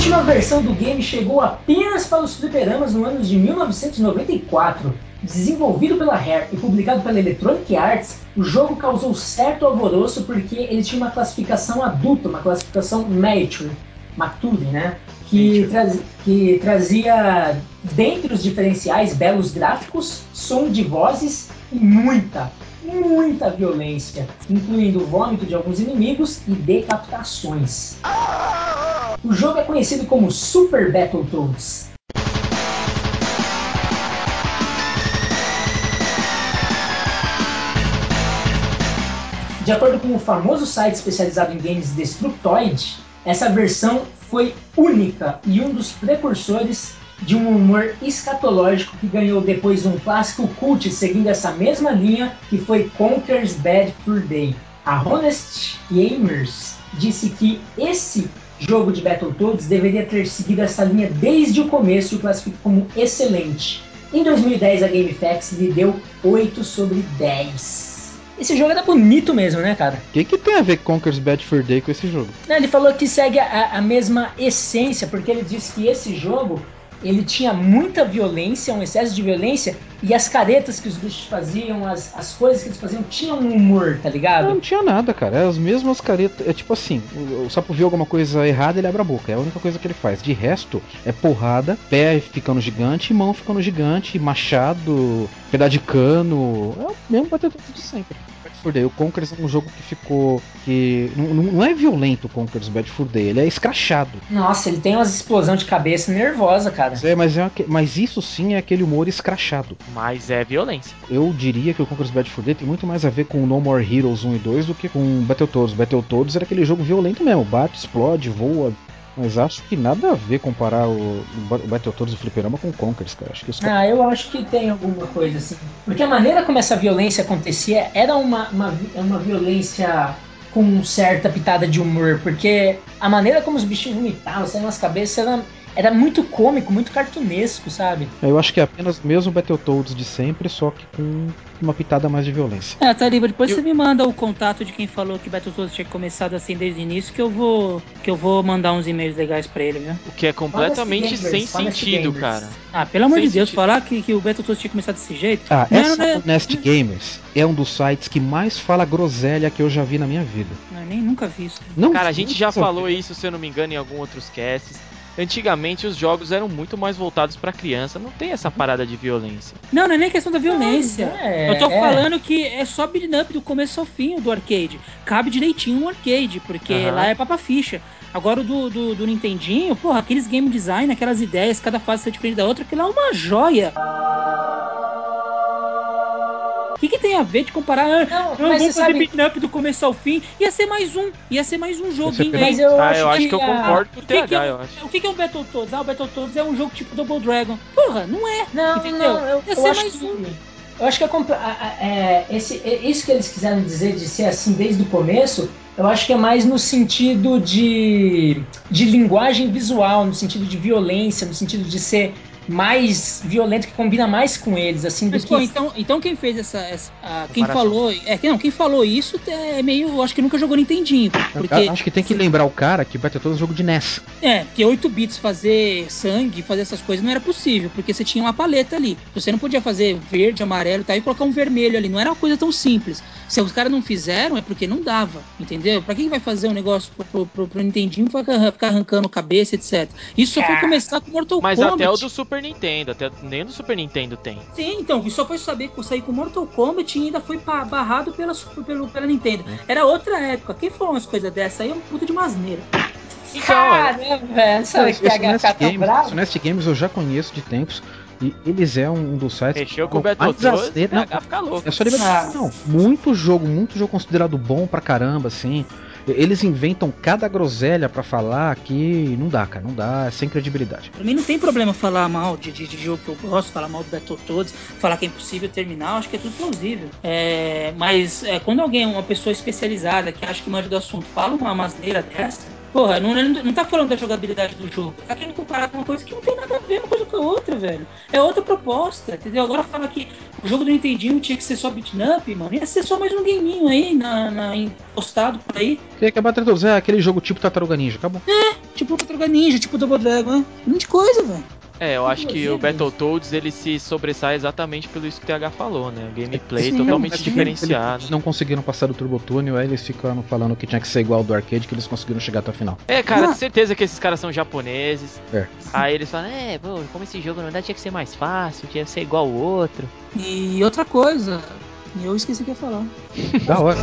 Última versão do game chegou apenas para os fliperamas no ano de 1994. Desenvolvido pela Rare e publicado pela Electronic Arts, o jogo causou certo alvoroço porque ele tinha uma classificação adulta, uma classificação mature, mature, né? Que, traz, que trazia, dentre os diferenciais, belos gráficos, som de vozes e muita, muita violência, incluindo vômito de alguns inimigos e decapitações. O jogo é conhecido como Super Battletoads. De acordo com o famoso site especializado em games Destructoid, essa versão foi única e um dos precursores de um humor escatológico que ganhou depois um clássico cult seguindo essa mesma linha que foi Conker's Bad Fur Day. A Honest Gamers disse que esse jogo de Battletoads deveria ter seguido essa linha desde o começo e o classificou como excelente. Em 2010 a GameFAQs lhe deu 8 sobre 10. Esse jogo era bonito mesmo, né, cara? O que, que tem a ver Conker's Bad Fur Day com esse jogo? Ele falou que segue a, a mesma essência, porque ele disse que esse jogo ele tinha muita violência, um excesso de violência, e as caretas que os bichos faziam, as, as coisas que eles faziam, tinham um humor, tá ligado? Não, não tinha nada, cara. É as mesmas caretas. É tipo assim, o, o sapo viu alguma coisa errada, ele abre a boca. É a única coisa que ele faz. De resto, é porrada, pé ficando gigante, mão ficando gigante, machado, pedaço de cano. É o mesmo batedor de sempre. Fur Day. O Conker's é um jogo que ficou. que não, não é violento o Conker's Bad Fur Day, ele é escrachado. Nossa, ele tem umas explosão de cabeça nervosa, cara. É, mas, é, mas isso sim é aquele humor escrachado. Mas é violência. Eu diria que o Conker's Bad Fur Day tem muito mais a ver com No More Heroes 1 e 2 do que com Battletoads. Battletoads era aquele jogo violento mesmo, bate, explode, voa, mas acho que nada a ver comparar o, o Battletoads do Fliperama com o Conkers, cara. Acho que isso... Ah, eu acho que tem alguma coisa assim. Porque a maneira como essa violência acontecia era uma, uma, uma violência com certa pitada de humor. Porque a maneira como os bichinhos vomitavam, saindo nas cabeças, era, era muito cômico, muito cartunesco, sabe? Eu acho que é apenas o mesmo Battletoads de sempre, só que com uma pitada mais de violência. É, Tariba, depois eu... você me manda o contato de quem falou que Battletoads tinha começado assim desde o início, que eu vou que eu vou mandar uns e-mails legais pra ele, viu? O que é completamente sem sentido, cara. Ah, pelo amor sem de Deus, sentido. falar que, que o Battletoads tinha começado desse jeito. Ah, não, essa não é... Nest Gamers é um dos sites que mais fala groselha que eu já vi na minha vida. Não, nem nunca vi isso. Não, cara, a gente já falou isso, se eu não me engano, em algum outros casts. Antigamente os jogos eram muito mais voltados para criança, não tem essa parada de violência. Não, não é nem questão da violência. É, eu tô é. falando que é só beat'em up do começo ao fim do arcade. Cabe direitinho no arcade, porque uhum. lá é papa ficha. Agora o do, do, do, Nintendinho, porra, aqueles game design, aquelas ideias, cada fase ser diferente da outra, aquilo é uma joia. O que, que tem a ver de comparar? Ah, não, não vamos fazer sabe... beat up do começo ao fim. Ia ser mais um. Ia ser mais um joguinho. Mas eu, ah, acho, eu que acho que eu concordo com o TH, que que é, eu acho. O que, que é um Battletoads? Ah, o Battletoads é um jogo tipo Double Dragon. Porra, não é. Não, entendeu? não, eu, Ia eu ser acho mais que... um. Eu acho que é, esse, isso que eles quiseram dizer de ser assim desde o começo, eu acho que é mais no sentido de, de linguagem visual, no sentido de violência, no sentido de ser mais violento, que combina mais com eles, assim, Mas, do pô, que... então, então quem fez essa... essa a, quem falou... É, não, quem falou isso é meio... Eu acho que nunca jogou Nintendinho. Porque, eu acho que tem que lembrar o cara que Battletoads é um jogo de NES. É, porque 8 bits fazer sangue, fazer essas coisas não era possível, porque você tinha uma paleta ali. Você não podia fazer verde, amarelo e tal, e colocar um vermelho ali. Não era uma coisa tão simples. Se os caras não fizeram, é porque não dava, entendeu? Pra quem vai fazer um negócio pro, pro, pro, pro Nintendinho ficar arrancando cabeça, etc. Isso só foi começar com Mortal Mas Kombat. Mas até o do Super Nintendo, até nem do Super Nintendo tem. Sim, então, só foi saber sair com Mortal Kombat e ainda foi barrado pela, pelo, pela Nintendo. É. Era outra época. Quem falou umas coisas dessas aí é um puta de masneira. Caramba, velho. Sabe que a Nest Games, o Nest Games eu já conheço de tempos. E eles é um, dos sites Mexeu com o Battletoads, não, ficar louco. É só ah. não, muito jogo, muito jogo considerado bom pra caramba, assim. Eles inventam cada groselha pra falar que não dá, cara, não dá, é sem credibilidade. Pra mim não tem problema falar mal de, de, de jogo que eu gosto, falar mal do Battletoads, falar que é impossível terminar, acho que é tudo plausível. É, mas é, quando alguém, uma pessoa especializada que acha que manja do assunto, fala uma masneira dessa, porra, não, não, tá falando da jogabilidade do jogo, tá querendo comparar com uma coisa que não tem nada a ver uma coisa com a outra, velho. É outra proposta, entendeu? Agora fala que o jogo do Nintendinho tinha que ser só beat'em up, mano, ia ser só mais um gameinho aí, na, na, postado por aí. Que é Battletoads, é aquele jogo tipo Tartaruga Ninja, acabou. É, tipo Tartaruga Ninja, tipo Double Dragon, é. Muita coisa, velho. É, eu acho que o Battletoads ele se sobressai exatamente pelo isso que o TH falou, né? O gameplay Sim, totalmente diferenciado. Eles não conseguiram passar do Turbo Tunnel, aí eles ficaram falando que tinha que ser igual ao do arcade, que eles conseguiram chegar até o final. É, cara, de certeza que esses caras são japoneses. É. Aí eles falam, é, pô, como esse jogo não dá, tinha que ser mais fácil, tinha que ser igual o outro. E outra coisa, eu esqueci o que ia falar. Da hora.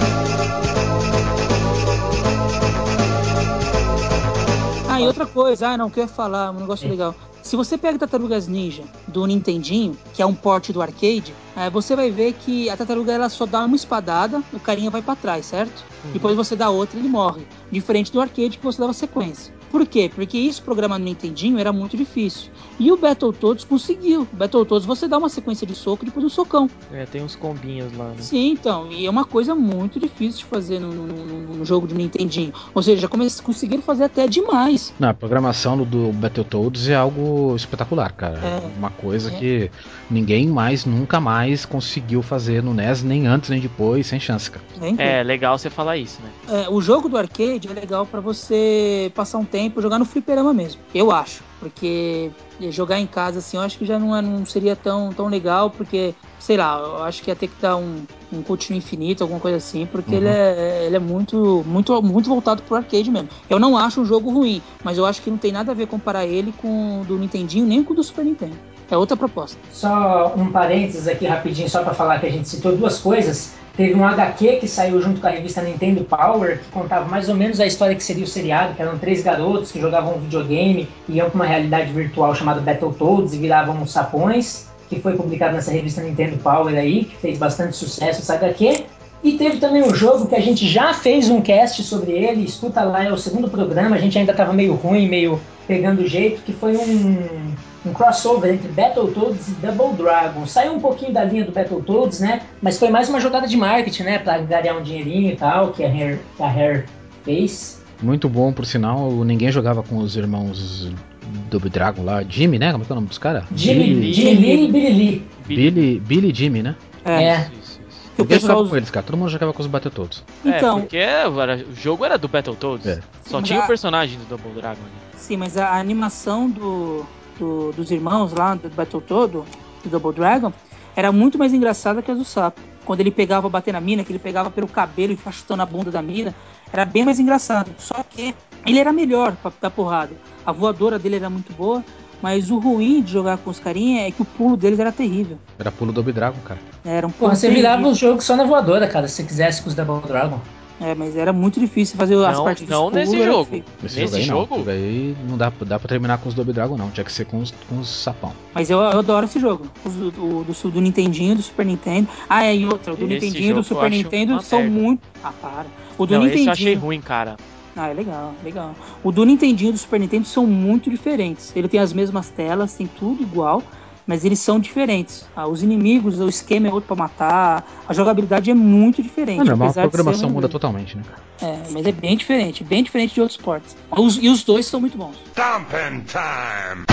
Ah, e outra coisa, ah, não, quer falar, um negócio legal. Se você pega Tartarugas Ninja do Nintendinho, que é um porte do arcade, é, você vai ver que a tartaruga ela só dá uma espadada, o carinha vai para trás, certo? Uhum. Depois você dá outra, ele morre. Diferente do arcade que você dava sequência. Por quê? Porque isso programar no Nintendinho era muito difícil. E o Battletoads conseguiu. O Battletoads você dá uma sequência de soco e depois um socão. É, tem uns combinhos lá, né? Sim, então. E é uma coisa muito difícil de fazer no, no, no, no jogo de Nintendinho. Ou seja, conseguiram fazer até demais. Não, a programação do, do Battletoads é algo espetacular, cara. É. Uma coisa É. que ninguém mais, nunca mais conseguiu fazer no NES, nem antes nem depois, sem chance, cara. É. É, legal você falar isso, né? É, o jogo do arcade é legal pra você passar um tempo jogar no fliperama mesmo. Eu acho. Porque jogar em casa assim, eu acho que já não, é- não seria tão, tão legal, porque, sei lá, eu acho que ia ter que dar um, um continuo infinito, alguma coisa assim, porque ele, é, ele é muito, muito, muito voltado pro arcade mesmo. Eu não acho um jogo ruim, mas eu acho que não tem nada a ver comparar ele com o do Nintendinho, nem com o do Super Nintendo. É outra proposta. Só um parênteses aqui rapidinho, só pra falar que a gente citou duas coisas. Teve um HQ que saiu junto com a revista Nintendo Power, que contava mais ou menos a história que seria o seriado, que eram três garotos que jogavam um videogame, iam pra uma realidade virtual chamada Battletoads e viravam sapões, que foi publicado nessa revista Nintendo Power aí, que fez bastante sucesso essa HQ. E teve também um jogo que a gente já fez um cast sobre ele, escuta lá, é o segundo programa, a gente ainda tava meio ruim, meio pegando jeito, que foi um, um crossover entre Battletoads e Double Dragon. Saiu um pouquinho da linha do Battletoads, né? Mas foi mais uma jogada de marketing, né? Pra ganhar um dinheirinho e tal, que a Rare, que a Rare fez. Muito bom, por sinal, ninguém jogava com os irmãos Double Dragon lá, Jimmy, né? Como é que é o nome dos caras? Jimmy, Jimmy Lee e Billy Lee. Billy, Billy e Jimmy, né? É. Isso, isso. Que o pessoal. jogava com eles, cara. Todo mundo jogava com os Battletoads. Então, É, porque era- o jogo era do Battletoads. É. Só tinha a- o personagem do Double Dragon ali. Sim, mas a animação do, do- dos irmãos lá, do Battletoad, do Double Dragon, era muito mais engraçada que a do Sapo. Quando ele pegava bater na mina, que ele pegava pelo cabelo e ficava chutando a bunda da mina, era bem mais engraçado. Só que ele era melhor pra dar porrada. A voadora dele era muito boa, mas o ruim de jogar com os carinha é que o pulo deles era terrível. Era pulo Double Dragon, cara. Era um Pô, pulo você virava o jogo só na voadora, cara, se você quisesse com os Double Dragon. É, mas era muito difícil fazer as Não, partes não nesse jogo. Nesse, Nesse jogo jogo? Aí não dá, dá pra terminar com os Double Dragon, não. Tinha que ser com os, com os sapão. Mas eu, eu adoro esse jogo. Os do, do, do, do Nintendinho e do Super Nintendo. Ah, é, e outra, o do Esse Nintendinho e do Super Nintendo são merda. muito. Ah, para. O do Não, esse Nintendinho. eu achei ruim, cara. Ah, é legal, legal. O do Nintendinho e do Super Nintendo são muito diferentes. Ele tem as mesmas telas, tem tudo igual, mas eles são diferentes. Ah, os inimigos, o esquema é outro pra matar, a jogabilidade é muito diferente. É normal, a programação muda totalmente, né, cara? É, mas é bem diferente, bem diferente de outros ports. Os- e os dois são muito bons. Stomping time!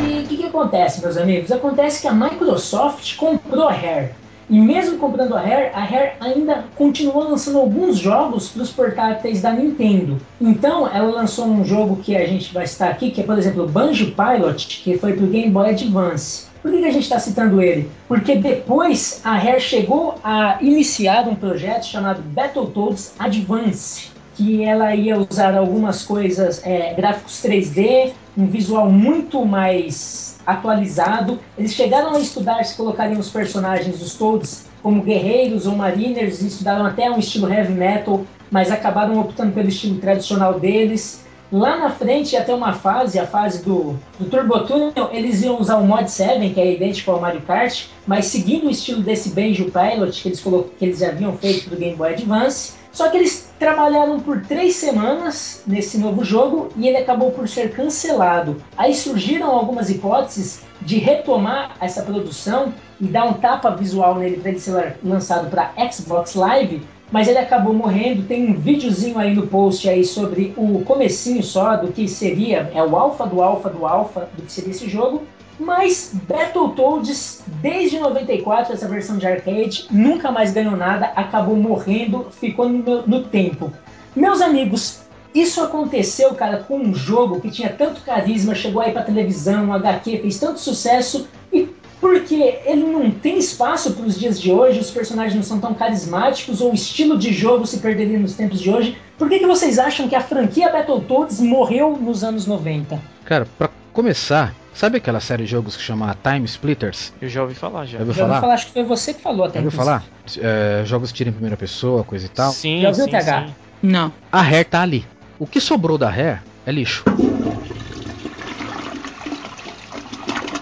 E o que, que acontece, meus amigos? Acontece que a Microsoft comprou a Rare. E mesmo comprando a Rare, a Rare ainda continua lançando alguns jogos para os portáteis da Nintendo. Então, ela lançou um jogo que a gente vai citar aqui, que é, por exemplo, Banjo Pilot, que foi para o Game Boy Advance. Por que, que a gente está citando ele? Porque depois a Rare chegou a iniciar um projeto chamado Battletoads Advance, que ela ia usar algumas coisas, é, gráficos 3D, um visual muito mais atualizado. Eles chegaram a estudar se colocariam os personagens dos Toads como guerreiros ou mariners, e estudaram até um estilo heavy metal, mas acabaram optando pelo estilo tradicional deles. Lá na frente ia ter uma fase, a fase do, do Turbo Tunnel, eles iam usar o Mod 7, que é idêntico ao Mario Kart, mas seguindo o estilo desse Banjo Pilot que eles, que eles haviam feito do Game Boy Advance. Só que eles trabalharam por três semanas nesse novo jogo e ele acabou por ser cancelado. Aí surgiram algumas hipóteses de retomar essa produção e dar um tapa visual nele para ele ser lançado para Xbox Live, mas ele acabou morrendo. Tem um videozinho aí no post aí sobre o comecinho só do que seria, é o alfa do alfa do alfa do que seria esse jogo. Mas Battletoads, desde 94, essa versão de arcade, nunca mais ganhou nada, acabou morrendo, ficou no, no tempo. Meus amigos, isso aconteceu, cara, com um jogo que tinha tanto carisma, chegou aí pra televisão, HQ, fez tanto sucesso, e porque ele não tem espaço para os dias de hoje, os personagens não são tão carismáticos, ou o estilo de jogo se perderia nos tempos de hoje. Por que, que vocês acham que a franquia Battletoads morreu nos anos 90? Cara, para começar, sabe aquela série de jogos que chama Time Splitters? Eu já ouvi falar, já. Já ouviu Já falar? ouvi falar, acho que foi você que falou até. Já ouviu falar? É, jogos tiro em primeira pessoa, coisa e tal. Sim, Já ouviu, sim, TH? sim. Não. A Rare tá ali. O que sobrou da Rare é lixo.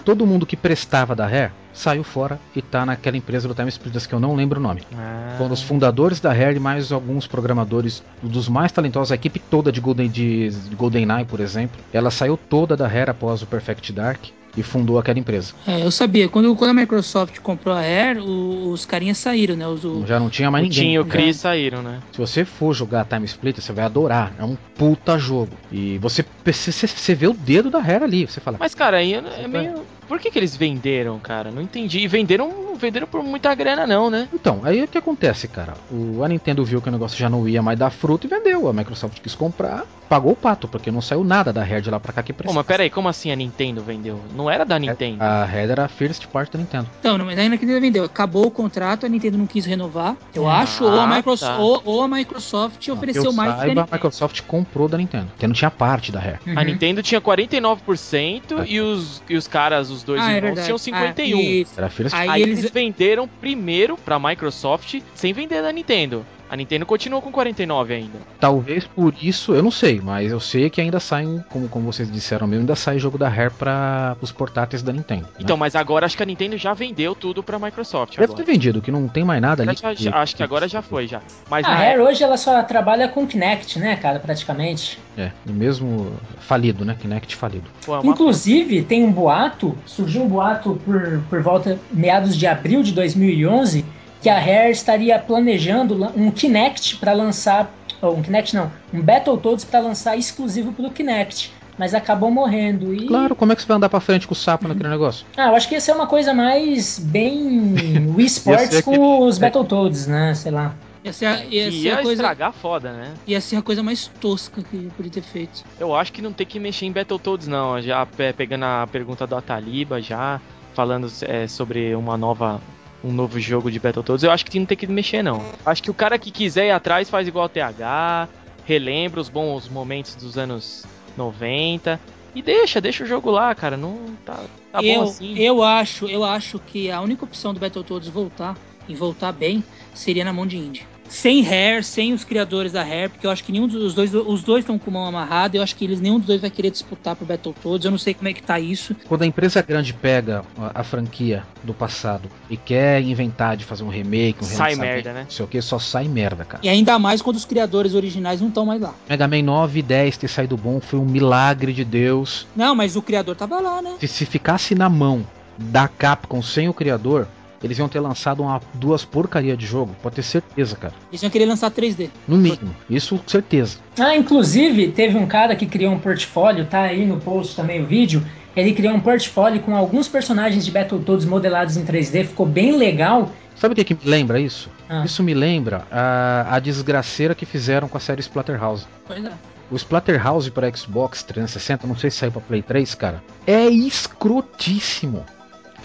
Todo mundo que prestava da Rare saiu fora e tá naquela empresa do Time Splitters que eu não lembro o nome. Ah. Foram os fundadores da Rare e mais alguns programadores dos mais talentosos, a equipe toda de Golden de, de GoldenEye, por exemplo. Ela saiu toda da Rare após o Perfect Dark e fundou aquela empresa. É, eu sabia. Quando, quando a Microsoft comprou a Rare, o- os carinhas saíram, né? Os, o- Já não tinha mais O ninguém. Tim e o Chris saíram, né? Se você for jogar Time Splitter, você vai adorar. É um puta jogo. E você, você, você vê o dedo da Rare ali. Você fala, Mas, cara, aí é meio. Por que, que eles venderam, cara? Não entendi. E venderam, venderam por muita grana, não, né? Então, aí o que acontece, cara? O, a Nintendo viu que o negócio já não ia mais dar fruto e vendeu. A Microsoft quis comprar, pagou o pato, porque não saiu nada da Rare de lá pra cá que Pô, presta. mas pera aí, como assim a Nintendo vendeu? Não era da Nintendo. A Rare era a first part da Nintendo. Então, não, mas ainda que Nintendo vendeu. Acabou o contrato, a Nintendo não quis renovar, eu Ah, acho, ou a, Microsoft, tá. ou, ou a Microsoft ofereceu eu mais do que a saiba, a. Microsoft comprou da Nintendo. A Nintendo tinha parte da Rare. A Nintendo tinha 49% e os, e os caras, os dois Ah, é irmãos, verdade. tinham 51%. Ah, isso. Era a first Aí, Aí eles... eles venderam primeiro pra Microsoft sem vender da Nintendo. A Nintendo continuou com 49 ainda. Talvez por isso, eu não sei, mas eu sei que ainda saem, como, como vocês disseram mesmo, ainda sai jogo da Rare para os portáteis da Nintendo. né? Então, mas agora acho que a Nintendo já vendeu tudo pra Microsoft Deve agora. ter vendido, que não tem mais nada ali. Já- já- acho que agora já foi já. Mas A na Rare hoje ela só trabalha com Kinect, né, cara, praticamente. É, e mesmo falido, né? Kinect falido. Pô, é uma- Inclusive, tem um boato, surgiu um boato por, por volta meados de abril de 2011, que a Rare estaria planejando lan- um Kinect para lançar, ou um Kinect não, um Battletoads para lançar exclusivo pro Kinect, mas acabou morrendo e Claro, como é que você vai andar pra frente com o sapo naquele negócio? (laughs) Ah, eu acho que ia ser uma coisa mais bem (laughs) Wii Sports com os é. Battletoads, né, sei lá. Ia ser, a- ia que ser ia a coisa, estragar foda, né? ia ser a coisa mais tosca que podia ter feito. Eu acho que não tem que mexer em Battletoads, não. Já pe- pegando a pergunta do Ataliba, já falando é, sobre uma nova. Um novo jogo de Battletoads, eu acho que não tem que mexer, não. Acho que o cara que quiser ir atrás faz igual o TH, relembra os bons momentos dos anos 90 e deixa, deixa o jogo lá, cara. Não tá, tá eu, bom assim. eu acho, eu acho que a única opção do Battletoads voltar e voltar bem seria na mão de indie. Sem Rare, sem os criadores da Rare, porque eu acho que nenhum dos dois, os dois estão com mão amarrada, eu acho que eles nenhum dos dois vai querer disputar pro Battletoads. Eu não sei como é que tá isso. Quando a empresa grande pega a, a franquia do passado e quer inventar de fazer um remake, um Sai merda, né? Não sei o que, só sai merda, cara. E ainda mais quando os criadores originais não estão mais lá. Mega Man 9 e 10 ter saído bom foi um milagre de Deus. Não, mas o criador tava lá, né? Se, se ficasse na mão da Capcom sem o criador, eles iam ter lançado uma, duas porcaria de jogo, pode ter certeza, cara. Eles iam querer lançar 3D. No mínimo, isso certeza. Ah, inclusive, teve um cara que criou um portfólio, tá aí no post também o vídeo. Ele criou um portfólio com alguns personagens de Battletoads modelados em 3D, ficou bem legal. Sabe o que, que me lembra isso? Ah. Isso me lembra a, a desgraceira que fizeram com a série Splatterhouse. Pois é. O Splatterhouse para Xbox 360, não sei se saiu pra Play 3, cara, é escrotíssimo.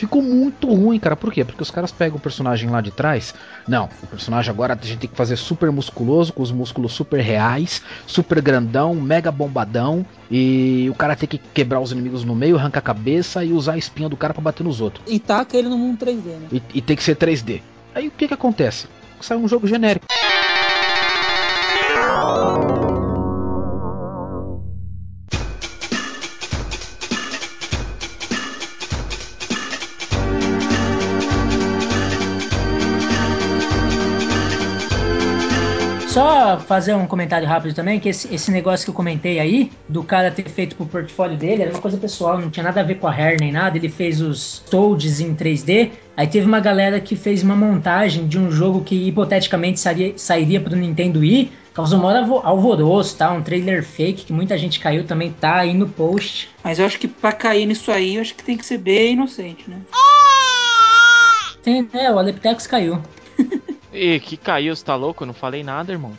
Ficou muito ruim, cara. Por quê? Porque os caras pegam o personagem lá de trás. Não, o personagem agora a gente tem que fazer super musculoso, com os músculos super reais, super grandão, mega bombadão. E o cara tem que quebrar os inimigos no meio, arrancar a cabeça e usar a espinha do cara pra bater nos outros. E taca ele no mundo 3D, né? E, e tem que ser 3D. Aí o que que acontece? Sai um jogo genérico. Fazer um comentário rápido também, que esse, esse negócio que eu comentei aí, do cara ter feito pro portfólio dele, era uma coisa pessoal, não tinha nada a ver com a Hair nem nada, ele fez os Toads em 3D, aí teve uma galera que fez uma montagem de um jogo que hipoteticamente sairia, sairia pro Nintendo Wii, causou maior alvoroço, tá? Um trailer fake que muita gente caiu também tá aí no post. Mas eu acho que pra cair nisso aí, eu acho que tem que ser bem inocente, né? Tem, é, o Aleptex caiu. (laughs) E que caiu, você tá louco? Eu não falei nada, irmão.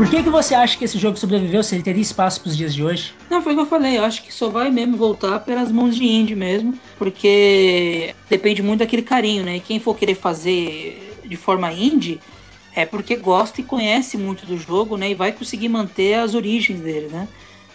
Por que, que você acha que esse jogo sobreviveu se ele teria espaço pros dias de hoje? Não, foi o que eu falei. Eu acho que só vai mesmo voltar pelas mãos de indie mesmo, porque depende muito daquele carinho, né? E quem for querer fazer de forma indie é porque gosta e conhece muito do jogo, né? E vai conseguir manter as origens dele, né?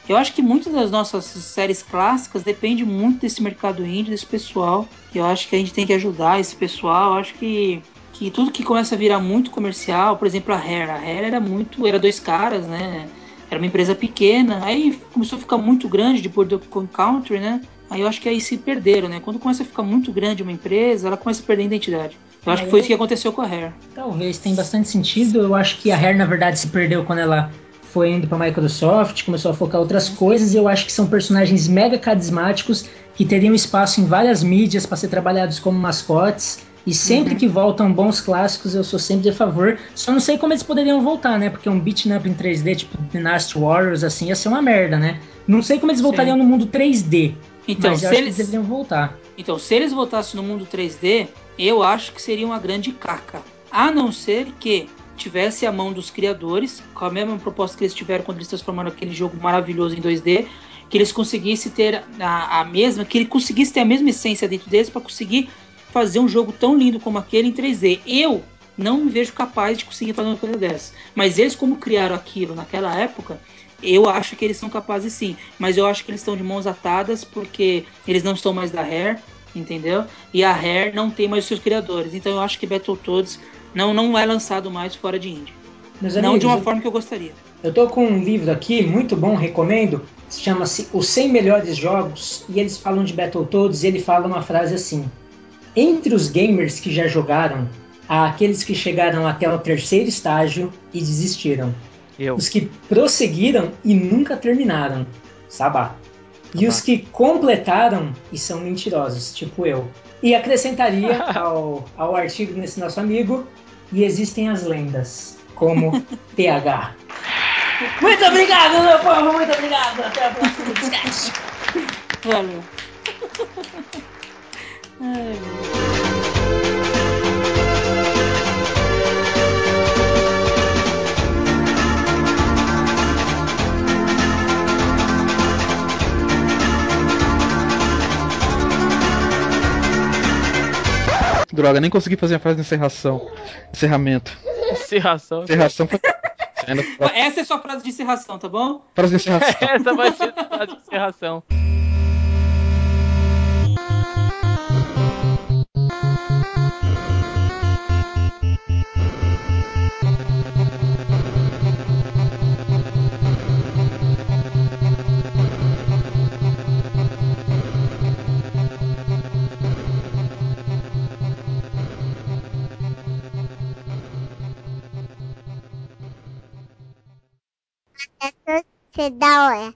Eu acho que muitas das nossas séries clássicas depende muito desse mercado indie, desse pessoal. E eu acho que a gente tem que ajudar esse pessoal. Eu acho que, que tudo que começa a virar muito comercial, por exemplo, a Hair. A Hair era muito. Era dois caras, né? Era uma empresa pequena. Aí começou a ficar muito grande depois do Country, né? Aí eu acho que aí se perderam, né? Quando começa a ficar muito grande uma empresa, ela começa a perder a identidade. Eu acho que foi isso que aconteceu com a Hair. Talvez, tem bastante sentido. Eu acho que a Hair, na verdade, se perdeu quando ela foi indo para Microsoft, começou a focar outras coisas, e eu acho que são personagens mega carismáticos que teriam espaço em várias mídias para ser trabalhados como mascotes. E sempre uhum. que voltam bons clássicos, eu sou sempre a favor. Só não sei como eles poderiam voltar, né? Porque um beat'em up em 3D, tipo Dynasty Warriors, assim, ia ser uma merda, né? Não sei como eles voltariam Sim. no mundo 3D. Então, mas acho eles... eles deveriam voltar. Então, se eles voltassem no mundo 3D, eu acho que seria uma grande caca. A não ser que tivesse a mão dos criadores, com a mesma proposta que eles tiveram quando eles transformaram aquele jogo maravilhoso em 2D, que eles conseguissem ter a, a mesma, que ele conseguisse ter a mesma essência dentro deles para conseguir fazer um jogo tão lindo como aquele em 3D. Eu não me vejo capaz de conseguir fazer uma coisa dessa. Mas eles, como criaram aquilo naquela época, eu acho que eles são capazes sim. Mas eu acho que eles estão de mãos atadas porque eles não estão mais da Rare, entendeu? E a Rare não tem mais os seus criadores. Então eu acho que Battletoads não, não é lançado mais fora de indie. Meus não amigos, de uma forma que eu gostaria. Eu tô com um livro aqui, muito bom, recomendo. Chama-se Os 100 Melhores Jogos. E eles falam de Battletoads e ele fala uma frase assim: Entre os gamers que já jogaram, há aqueles que chegaram até o terceiro estágio e desistiram. Eu. Os que prosseguiram e nunca terminaram. Sabá. E os que completaram e são mentirosos, tipo eu. E acrescentaria (laughs) ao, ao artigo desse nosso amigo e existem as lendas, como (laughs) TH. Muito obrigado, meu povo, muito obrigado. Até a próxima. Valeu. Ai, Droga, nem consegui fazer a frase de encerração. Encerramento. Encerração. Encerração pra... Essa é sua frase de encerração, tá bom? Frase de encerração. (laughs) Essa vai ser a frase de encerração. Você dá hora.